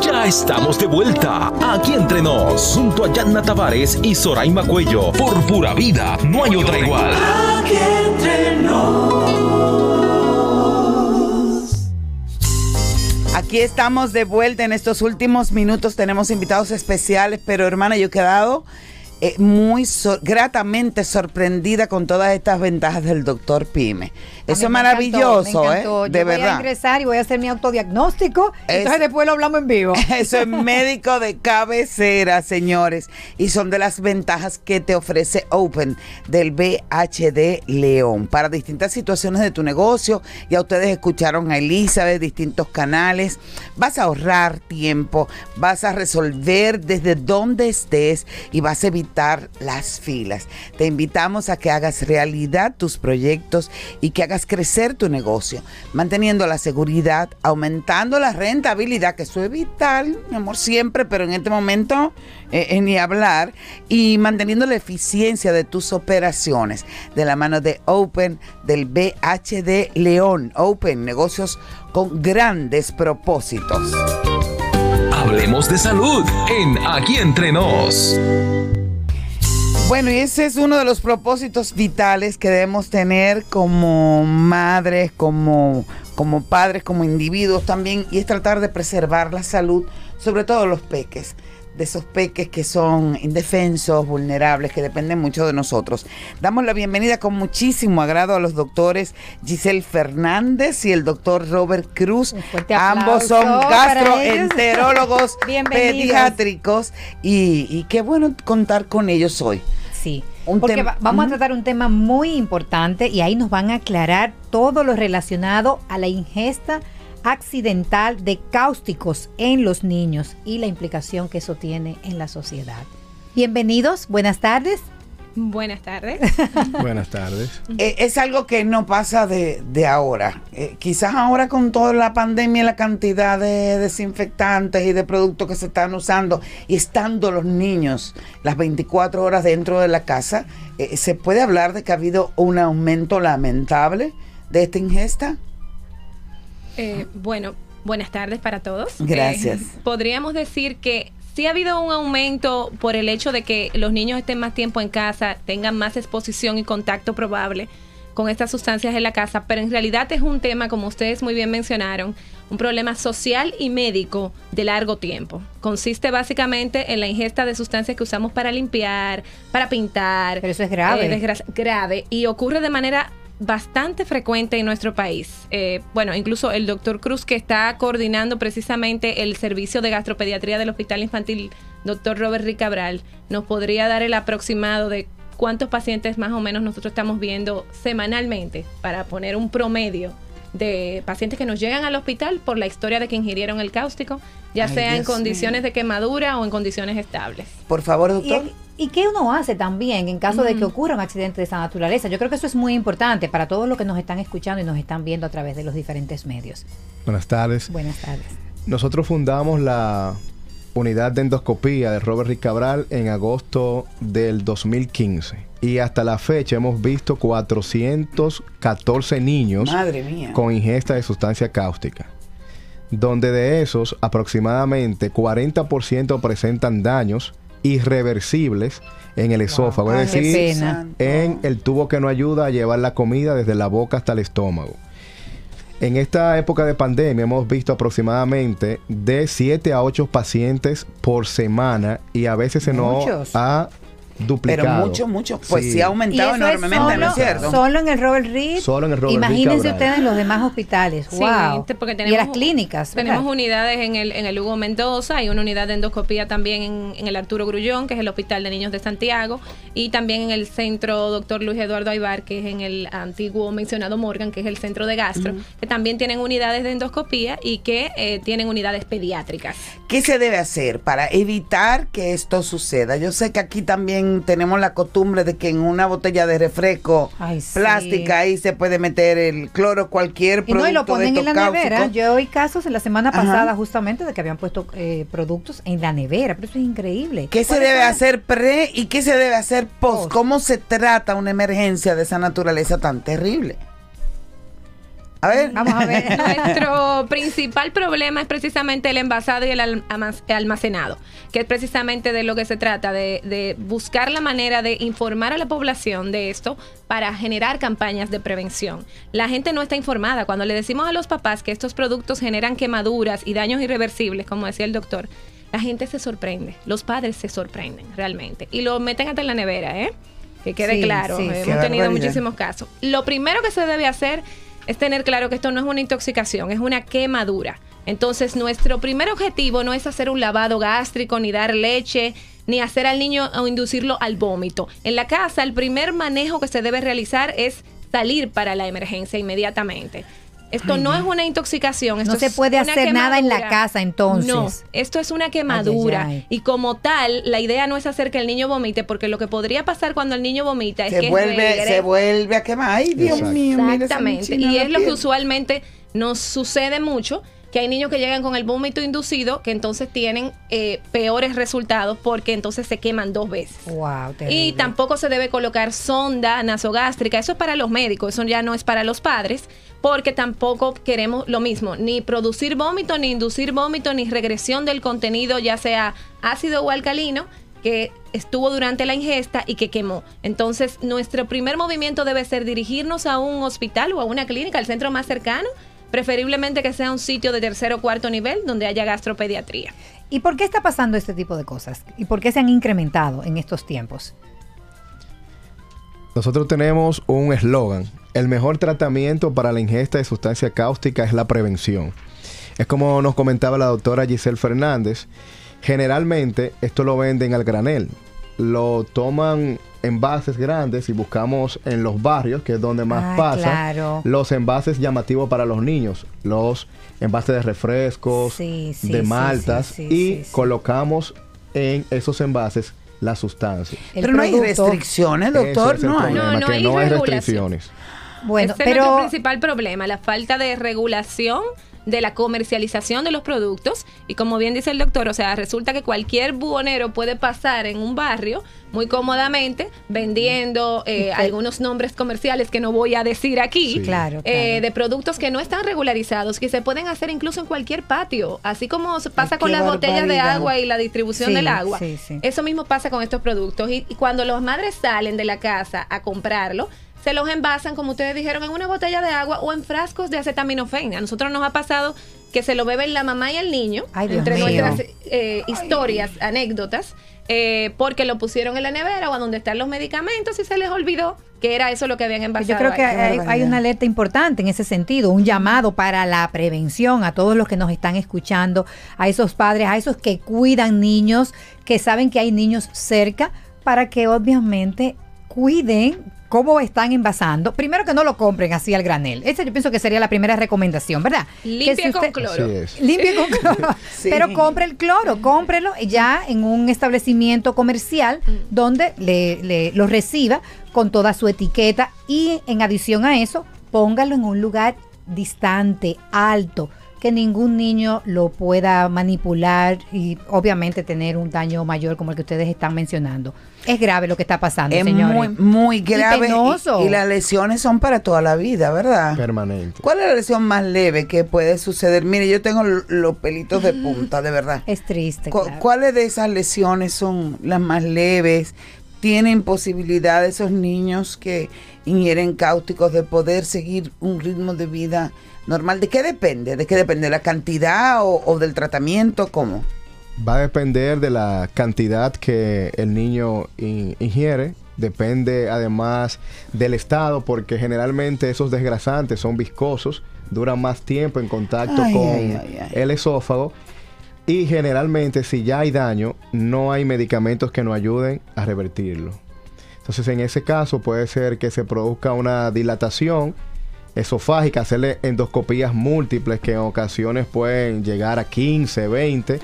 Ya estamos de vuelta aquí entre nos, junto a Yanna Tavares y Soraima Cuello. Por pura vida, no hay otra igual. Aquí entre nos. Aquí estamos de vuelta en estos últimos minutos. Tenemos invitados especiales, pero hermana, yo he quedado eh, muy gratamente sorprendida con todas estas ventajas del doctor Pyme. Eso es maravilloso, me encantó. ¿eh? Yo De voy a verdad. ingresar y voy a hacer mi autodiagnóstico. Es- entonces después lo hablamos en vivo. Eso es médico de cabecera, señores. Y son de las ventajas que te ofrece Open del BHD León para distintas situaciones de tu negocio. Ya ustedes escucharon a Elizabeth, distintos canales. Vas a ahorrar tiempo, vas a resolver desde donde estés y vas a evitar las filas. Te invitamos a que hagas realidad tus proyectos y que hagas crecer tu negocio, manteniendo la seguridad, aumentando la rentabilidad, que eso es vital, mi amor, siempre, pero en este momento eh, eh, ni hablar, y manteniendo la eficiencia de tus operaciones de la mano de Open del BHD León. Open, negocios con grandes propósitos. Hablemos de salud en Aquí entre nos. Bueno, y ese es uno de los propósitos vitales que debemos tener como madres, como, como padres, como individuos también, y es tratar de preservar la salud, sobre todo los peques, de esos peques que son indefensos, vulnerables, que dependen mucho de nosotros. Damos la bienvenida con muchísimo agrado a los doctores Giselle Fernández y el doctor Robert Cruz. Ambos son gastroenterólogos pediátricos y, y qué bueno contar con ellos hoy. Sí. Porque vamos a tratar un tema muy importante y ahí nos van a aclarar todo lo relacionado a la ingesta accidental de cáusticos en los niños y la implicación que eso tiene en la sociedad. Bienvenidos, buenas tardes. Buenas tardes. Buenas tardes. Eh, es algo que no pasa de, de ahora. Eh, quizás ahora con toda la pandemia y la cantidad de desinfectantes y de productos que se están usando y estando los niños las 24 horas dentro de la casa, eh, ¿se puede hablar de que ha habido un aumento lamentable de esta ingesta? Eh, bueno, buenas tardes para todos. Gracias. Eh, podríamos decir que sí ha habido un aumento por el hecho de que los niños estén más tiempo en casa, tengan más exposición y contacto probable con estas sustancias en la casa, pero en realidad es un tema, como ustedes muy bien mencionaron, un problema social y médico de largo tiempo. Consiste básicamente en la ingesta de sustancias que usamos para limpiar, para pintar. Pero eso es grave. eh, desgra- grave y ocurre de manera bastante frecuente en nuestro país. Eh, bueno, incluso el doctor Cruz, que está coordinando precisamente el servicio de gastropediatría del Hospital Infantil, doctor Robert Ricabral, nos podría dar el aproximado de cuántos pacientes más o menos nosotros estamos viendo semanalmente para poner un promedio de pacientes que nos llegan al hospital por la historia de que ingirieron el cáustico, ya Ay, sea en Dios condiciones de quemadura o en condiciones estables. Por favor, doctor. ¿Y qué uno hace también en caso de que ocurra un accidente de esa naturaleza? Yo creo que eso es muy importante para todos los que nos están escuchando y nos están viendo a través de los diferentes medios. Buenas tardes. Buenas tardes. Nosotros fundamos la unidad de endoscopía de Robert Rick Cabral en agosto del 2015. Y hasta la fecha hemos visto 414 niños Madre mía. con ingesta de sustancia cáustica. Donde de esos aproximadamente 40% presentan daños irreversibles en el esófago, es decir, en el tubo que no ayuda a llevar la comida desde la boca hasta el estómago. En esta época de pandemia hemos visto aproximadamente de 7 a 8 pacientes por semana y a veces se nos ha duplicado. Pero mucho, mucho. Pues sí ha aumentado Y enormemente, ¿no es cierto? Solo en el Robert Reed. Solo en el Robert Reed Imagínense Cabral. ustedes en los demás hospitales. Sí, wow. porque y tenemos, en las clínicas. ¿verdad? Tenemos unidades en el, en el Hugo Mendoza, hay una unidad de endoscopía también en, en el Arturo Grullón, que es el Hospital de Niños de Santiago, y también en el Centro Doctor Luis Eduardo Aybar, que es en el antiguo mencionado Morgan, que es el Centro de Gastro, que también tienen unidades de endoscopía y que eh, tienen unidades pediátricas. ¿Qué se debe hacer para evitar que esto suceda? Yo sé que aquí también tenemos la costumbre de que en una botella de refresco Ay, sí. plástica ahí se puede meter el cloro, cualquier Y producto no, y lo de ponen en la nevera. Yo oí casos en la semana Ajá. pasada justamente de que habían puesto eh, productos en la nevera, pero eso es increíble. ¿Qué se ¿Cuáles debe hacer pre y qué se debe hacer post? ¿Cómo se trata una emergencia de esa naturaleza tan terrible? A ver. Vamos a ver. Nuestro principal problema es precisamente el envasado y el almacenado, que es precisamente de lo que se trata, de, de buscar la manera de informar a la población de esto para generar campañas de prevención. La gente no está informada. Cuando le decimos a los papás que estos productos generan quemaduras y daños irreversibles, como decía el doctor, la gente se sorprende, los padres se sorprenden realmente y lo meten hasta en la nevera, ¿eh? Que quede Sí, claro, sí, hemos tenido barbaridad. muchísimos casos. Lo primero que se debe hacer es tener claro que esto no es una intoxicación, es una quemadura. Entonces, nuestro primer objetivo no es hacer un lavado gástrico, ni dar leche, ni hacer al niño o inducirlo al vómito. En la casa, el primer manejo que se debe realizar es salir para la emergencia inmediatamente. Esto Ay, no es una intoxicación. Esto No se puede hacer nada en la casa, entonces. No, esto es una quemadura. Ay, ay, ay. Y como tal, la idea no es hacer que el niño vomite, porque lo que podría pasar cuando el niño vomita es Se que vuelve, se vuelve a quemar. Ay, Dios Exacto. mío, Exactamente. Y es lo que usualmente nos sucede mucho, que hay niños que llegan con el vómito inducido, que entonces tienen eh, peores resultados porque entonces se queman dos veces. Wow, Y tampoco se debe colocar sonda nasogástrica, eso es para los médicos, eso ya no es para los padres, porque tampoco queremos lo mismo, ni producir vómito, ni inducir vómito, ni regresión del contenido, ya sea ácido o alcalino, que estuvo durante la ingesta y que quemó. Entonces, nuestro primer movimiento debe ser dirigirnos a un hospital o a una clínica, al centro más cercano, preferiblemente que sea un sitio de tercer o cuarto nivel donde haya gastropediatría. ¿Y por qué está pasando este tipo de cosas? ¿Y por qué se han incrementado en estos tiempos? Nosotros tenemos un eslogan. El mejor tratamiento para la ingesta de sustancia cáustica es la prevención. Es como nos comentaba la doctora Giselle Fernández. Generalmente esto lo venden al granel. Lo toman envases grandes y buscamos en los barrios, que es donde más Ah, pasa, claro. los envases llamativos para los niños. Los envases de refrescos, Sí, sí, de maltas sí, sí, y sí, sí. colocamos en esos envases la sustancia. El Pero no hay restricciones, doctor. No hay. No, no que hay no hay regulación. restricciones. Bueno, Ese es nuestro pero principal problema, la falta de regulación de la comercialización de los productos. Y como bien dice el doctor, o sea, resulta que cualquier buhonero puede pasar en un barrio muy cómodamente vendiendo eh, Y que- algunos nombres comerciales que no voy a decir aquí. Sí. Claro, eh, de productos que no están regularizados, que se pueden hacer incluso en cualquier patio. Así como se pasa Ay, con las botellas de agua y la distribución Sí, del agua. sí, sí. Eso mismo pasa con estos productos. Y, y cuando las madres salen de la casa a comprarlo, se los envasan, como ustedes dijeron, en una botella de agua o en frascos de acetaminofén. A nosotros nos ha pasado que se lo beben la mamá y el niño, Ay, Dios entre mío. nuestras eh, historias, anécdotas, eh, porque lo pusieron en la nevera o a donde están los medicamentos y se les olvidó que era eso lo que habían envasado. Yo creo que hay, hay una alerta importante en ese sentido, un llamado para la prevención a todos los que nos están escuchando, a esos padres, a esos que cuidan niños, que saben que hay niños cerca, para que obviamente cuiden cómo están envasando. Primero que no lo compren así al granel. Esa yo pienso que sería la primera recomendación, ¿verdad? Limpia si con cloro. Limpie con cloro. Sí. Pero compre el cloro, cómprelo ya en un establecimiento comercial donde le, le- lo reciba con toda su etiqueta y en adición a eso, póngalo en un lugar distante, alto, que ningún niño lo pueda manipular y obviamente tener un daño mayor como el que ustedes están mencionando. Es grave lo que está pasando, Es señores. muy, muy grave. Y, penoso. y las lesiones son para toda la vida, ¿verdad? Permanente. ¿Cuál es la lesión más leve que puede suceder? Mire, yo tengo los pelitos de punta, de verdad. Es triste. Cu- claro. ¿Cuáles de esas lesiones son las más leves? ¿Tienen posibilidad esos niños que ingieren cáusticos de poder seguir un ritmo de vida normal? ¿De qué depende? ¿De qué depende? ¿La cantidad o, o del tratamiento? ¿Cómo? Va a depender de la cantidad que el niño in- ingiere. Depende además del estado, porque generalmente esos desgrasantes son viscosos, duran más tiempo en contacto Ay, con ay, ay, ay. el esófago. Y generalmente, si ya hay daño, no hay medicamentos que nos ayuden a revertirlo. Entonces, en ese caso, puede ser que se produzca una dilatación esofágica, hacerle endoscopías múltiples que en ocasiones pueden llegar a 15, 20.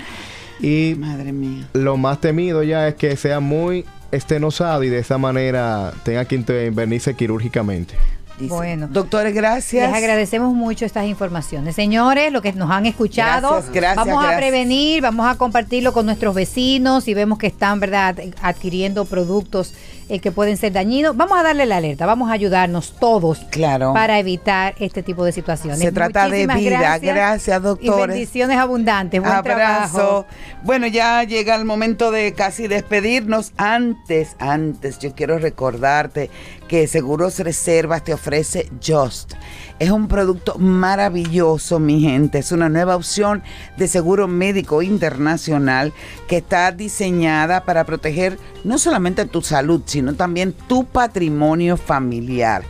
Y Madre mía. lo más temido ya es que sea muy estenosado y de esa manera tenga que intervenirse quirúrgicamente. Dice. Bueno. Doctores, gracias. Les agradecemos mucho estas informaciones. Señores, lo que nos han escuchado, Gracias, gracias, vamos a prevenir, vamos a compartirlo con nuestros vecinos y vemos que están, ¿verdad?, adquiriendo productos eh, que pueden ser dañinos. Vamos a darle la alerta, vamos a ayudarnos todos Claro. para evitar este tipo de situaciones. Se trata de vida. Gracias, Y doctores. bendiciones abundantes. Buen Abrazo. trabajo. Bueno, ya llega el momento de casi despedirnos. Antes, antes, yo quiero recordarte que Seguros Reservas te ofrece Just. Es un producto maravilloso, mi gente. Es una nueva opción de seguro médico internacional que está diseñada para proteger no solamente tu salud, sino también tu patrimonio familiar.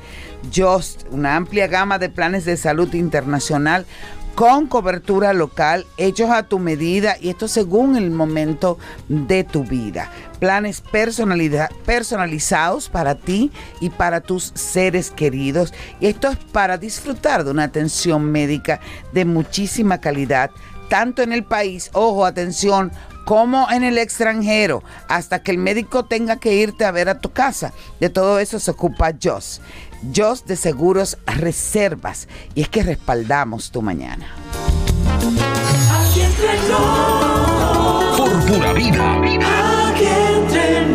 Just, una amplia gama de planes de salud internacional con cobertura local, hechos a tu medida y esto según el momento de tu vida. Planes personalizados para ti y para tus seres queridos. Y esto es para disfrutar de una atención médica de muchísima calidad, tanto en el país, ojo, atención, como en el extranjero, hasta que el médico tenga que irte a ver a tu casa. De todo eso se ocupa Joss. Joss de Seguros Reservas. Y es que respaldamos tu mañana. Aquí entre nos. Por pura vida. Aquí entre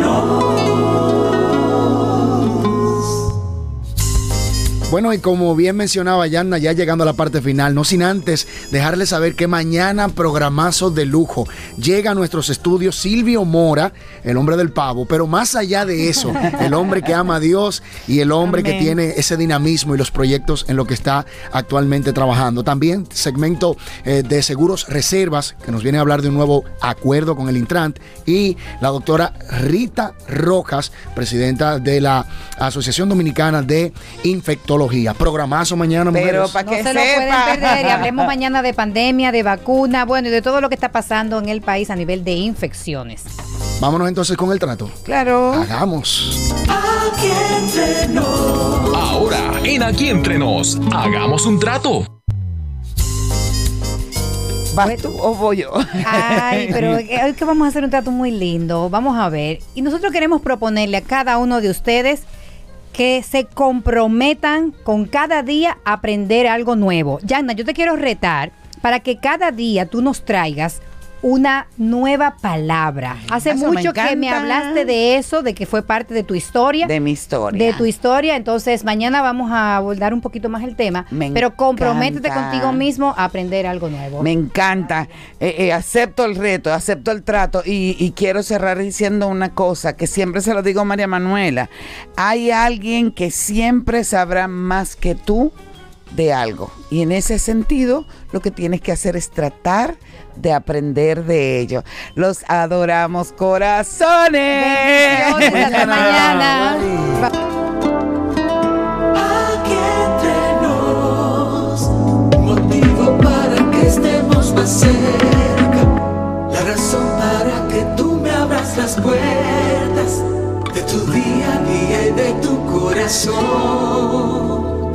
Bueno, y como bien mencionaba Yanna, ya llegando a la parte final, no sin antes dejarles saber que mañana programazo de lujo. Llega a nuestros estudios Silvio Mora, el hombre del pavo, pero más allá de eso, el hombre que ama a Dios y el hombre que tiene ese dinamismo y los proyectos en lo que está actualmente trabajando. También segmento eh, de seguros reservas, que nos viene a hablar de un nuevo acuerdo con el Intrant, y la doctora Rita Rojas, presidenta de la Asociación Dominicana de Infectología. Programazo mañana, Pero mujeres. para No que se lo pueden perder. Y hablemos mañana de pandemia, de vacuna, bueno, y de todo lo que está pasando en el país a nivel de infecciones. Vámonos entonces con el trato. Claro. Hagamos. Aquí entre nos. Ahora, en Aquí Entre Nos, hagamos un trato. ¿Vas tú o voy yo? Ay, pero hoy que vamos a hacer un trato muy lindo. Vamos a ver. Y nosotros queremos proponerle a cada uno de ustedes que se comprometan con cada día a aprender algo nuevo. Yanna, yo te quiero retar para que cada día tú nos traigas una nueva palabra. Hace Eso me mucho que me hablaste de eso, de que fue parte de tu historia. De mi historia. De tu historia, entonces mañana vamos a abordar un poquito más el tema, Me pero comprométete encanta. contigo mismo a aprender algo nuevo. Me encanta. Eh, eh, acepto el reto, acepto el trato y, y quiero cerrar diciendo una cosa que siempre se lo digo a María Manuela. Hay alguien que siempre sabrá más que tú de algo. Y en ese sentido, lo que tienes que hacer es tratar de aprender de ello. Los adoramos, corazones. Hasta mañana. Aquí entre nos, motivo para que estemos más cerca, la razón para que tú me abras las puertas de tu día a día y de tu corazón.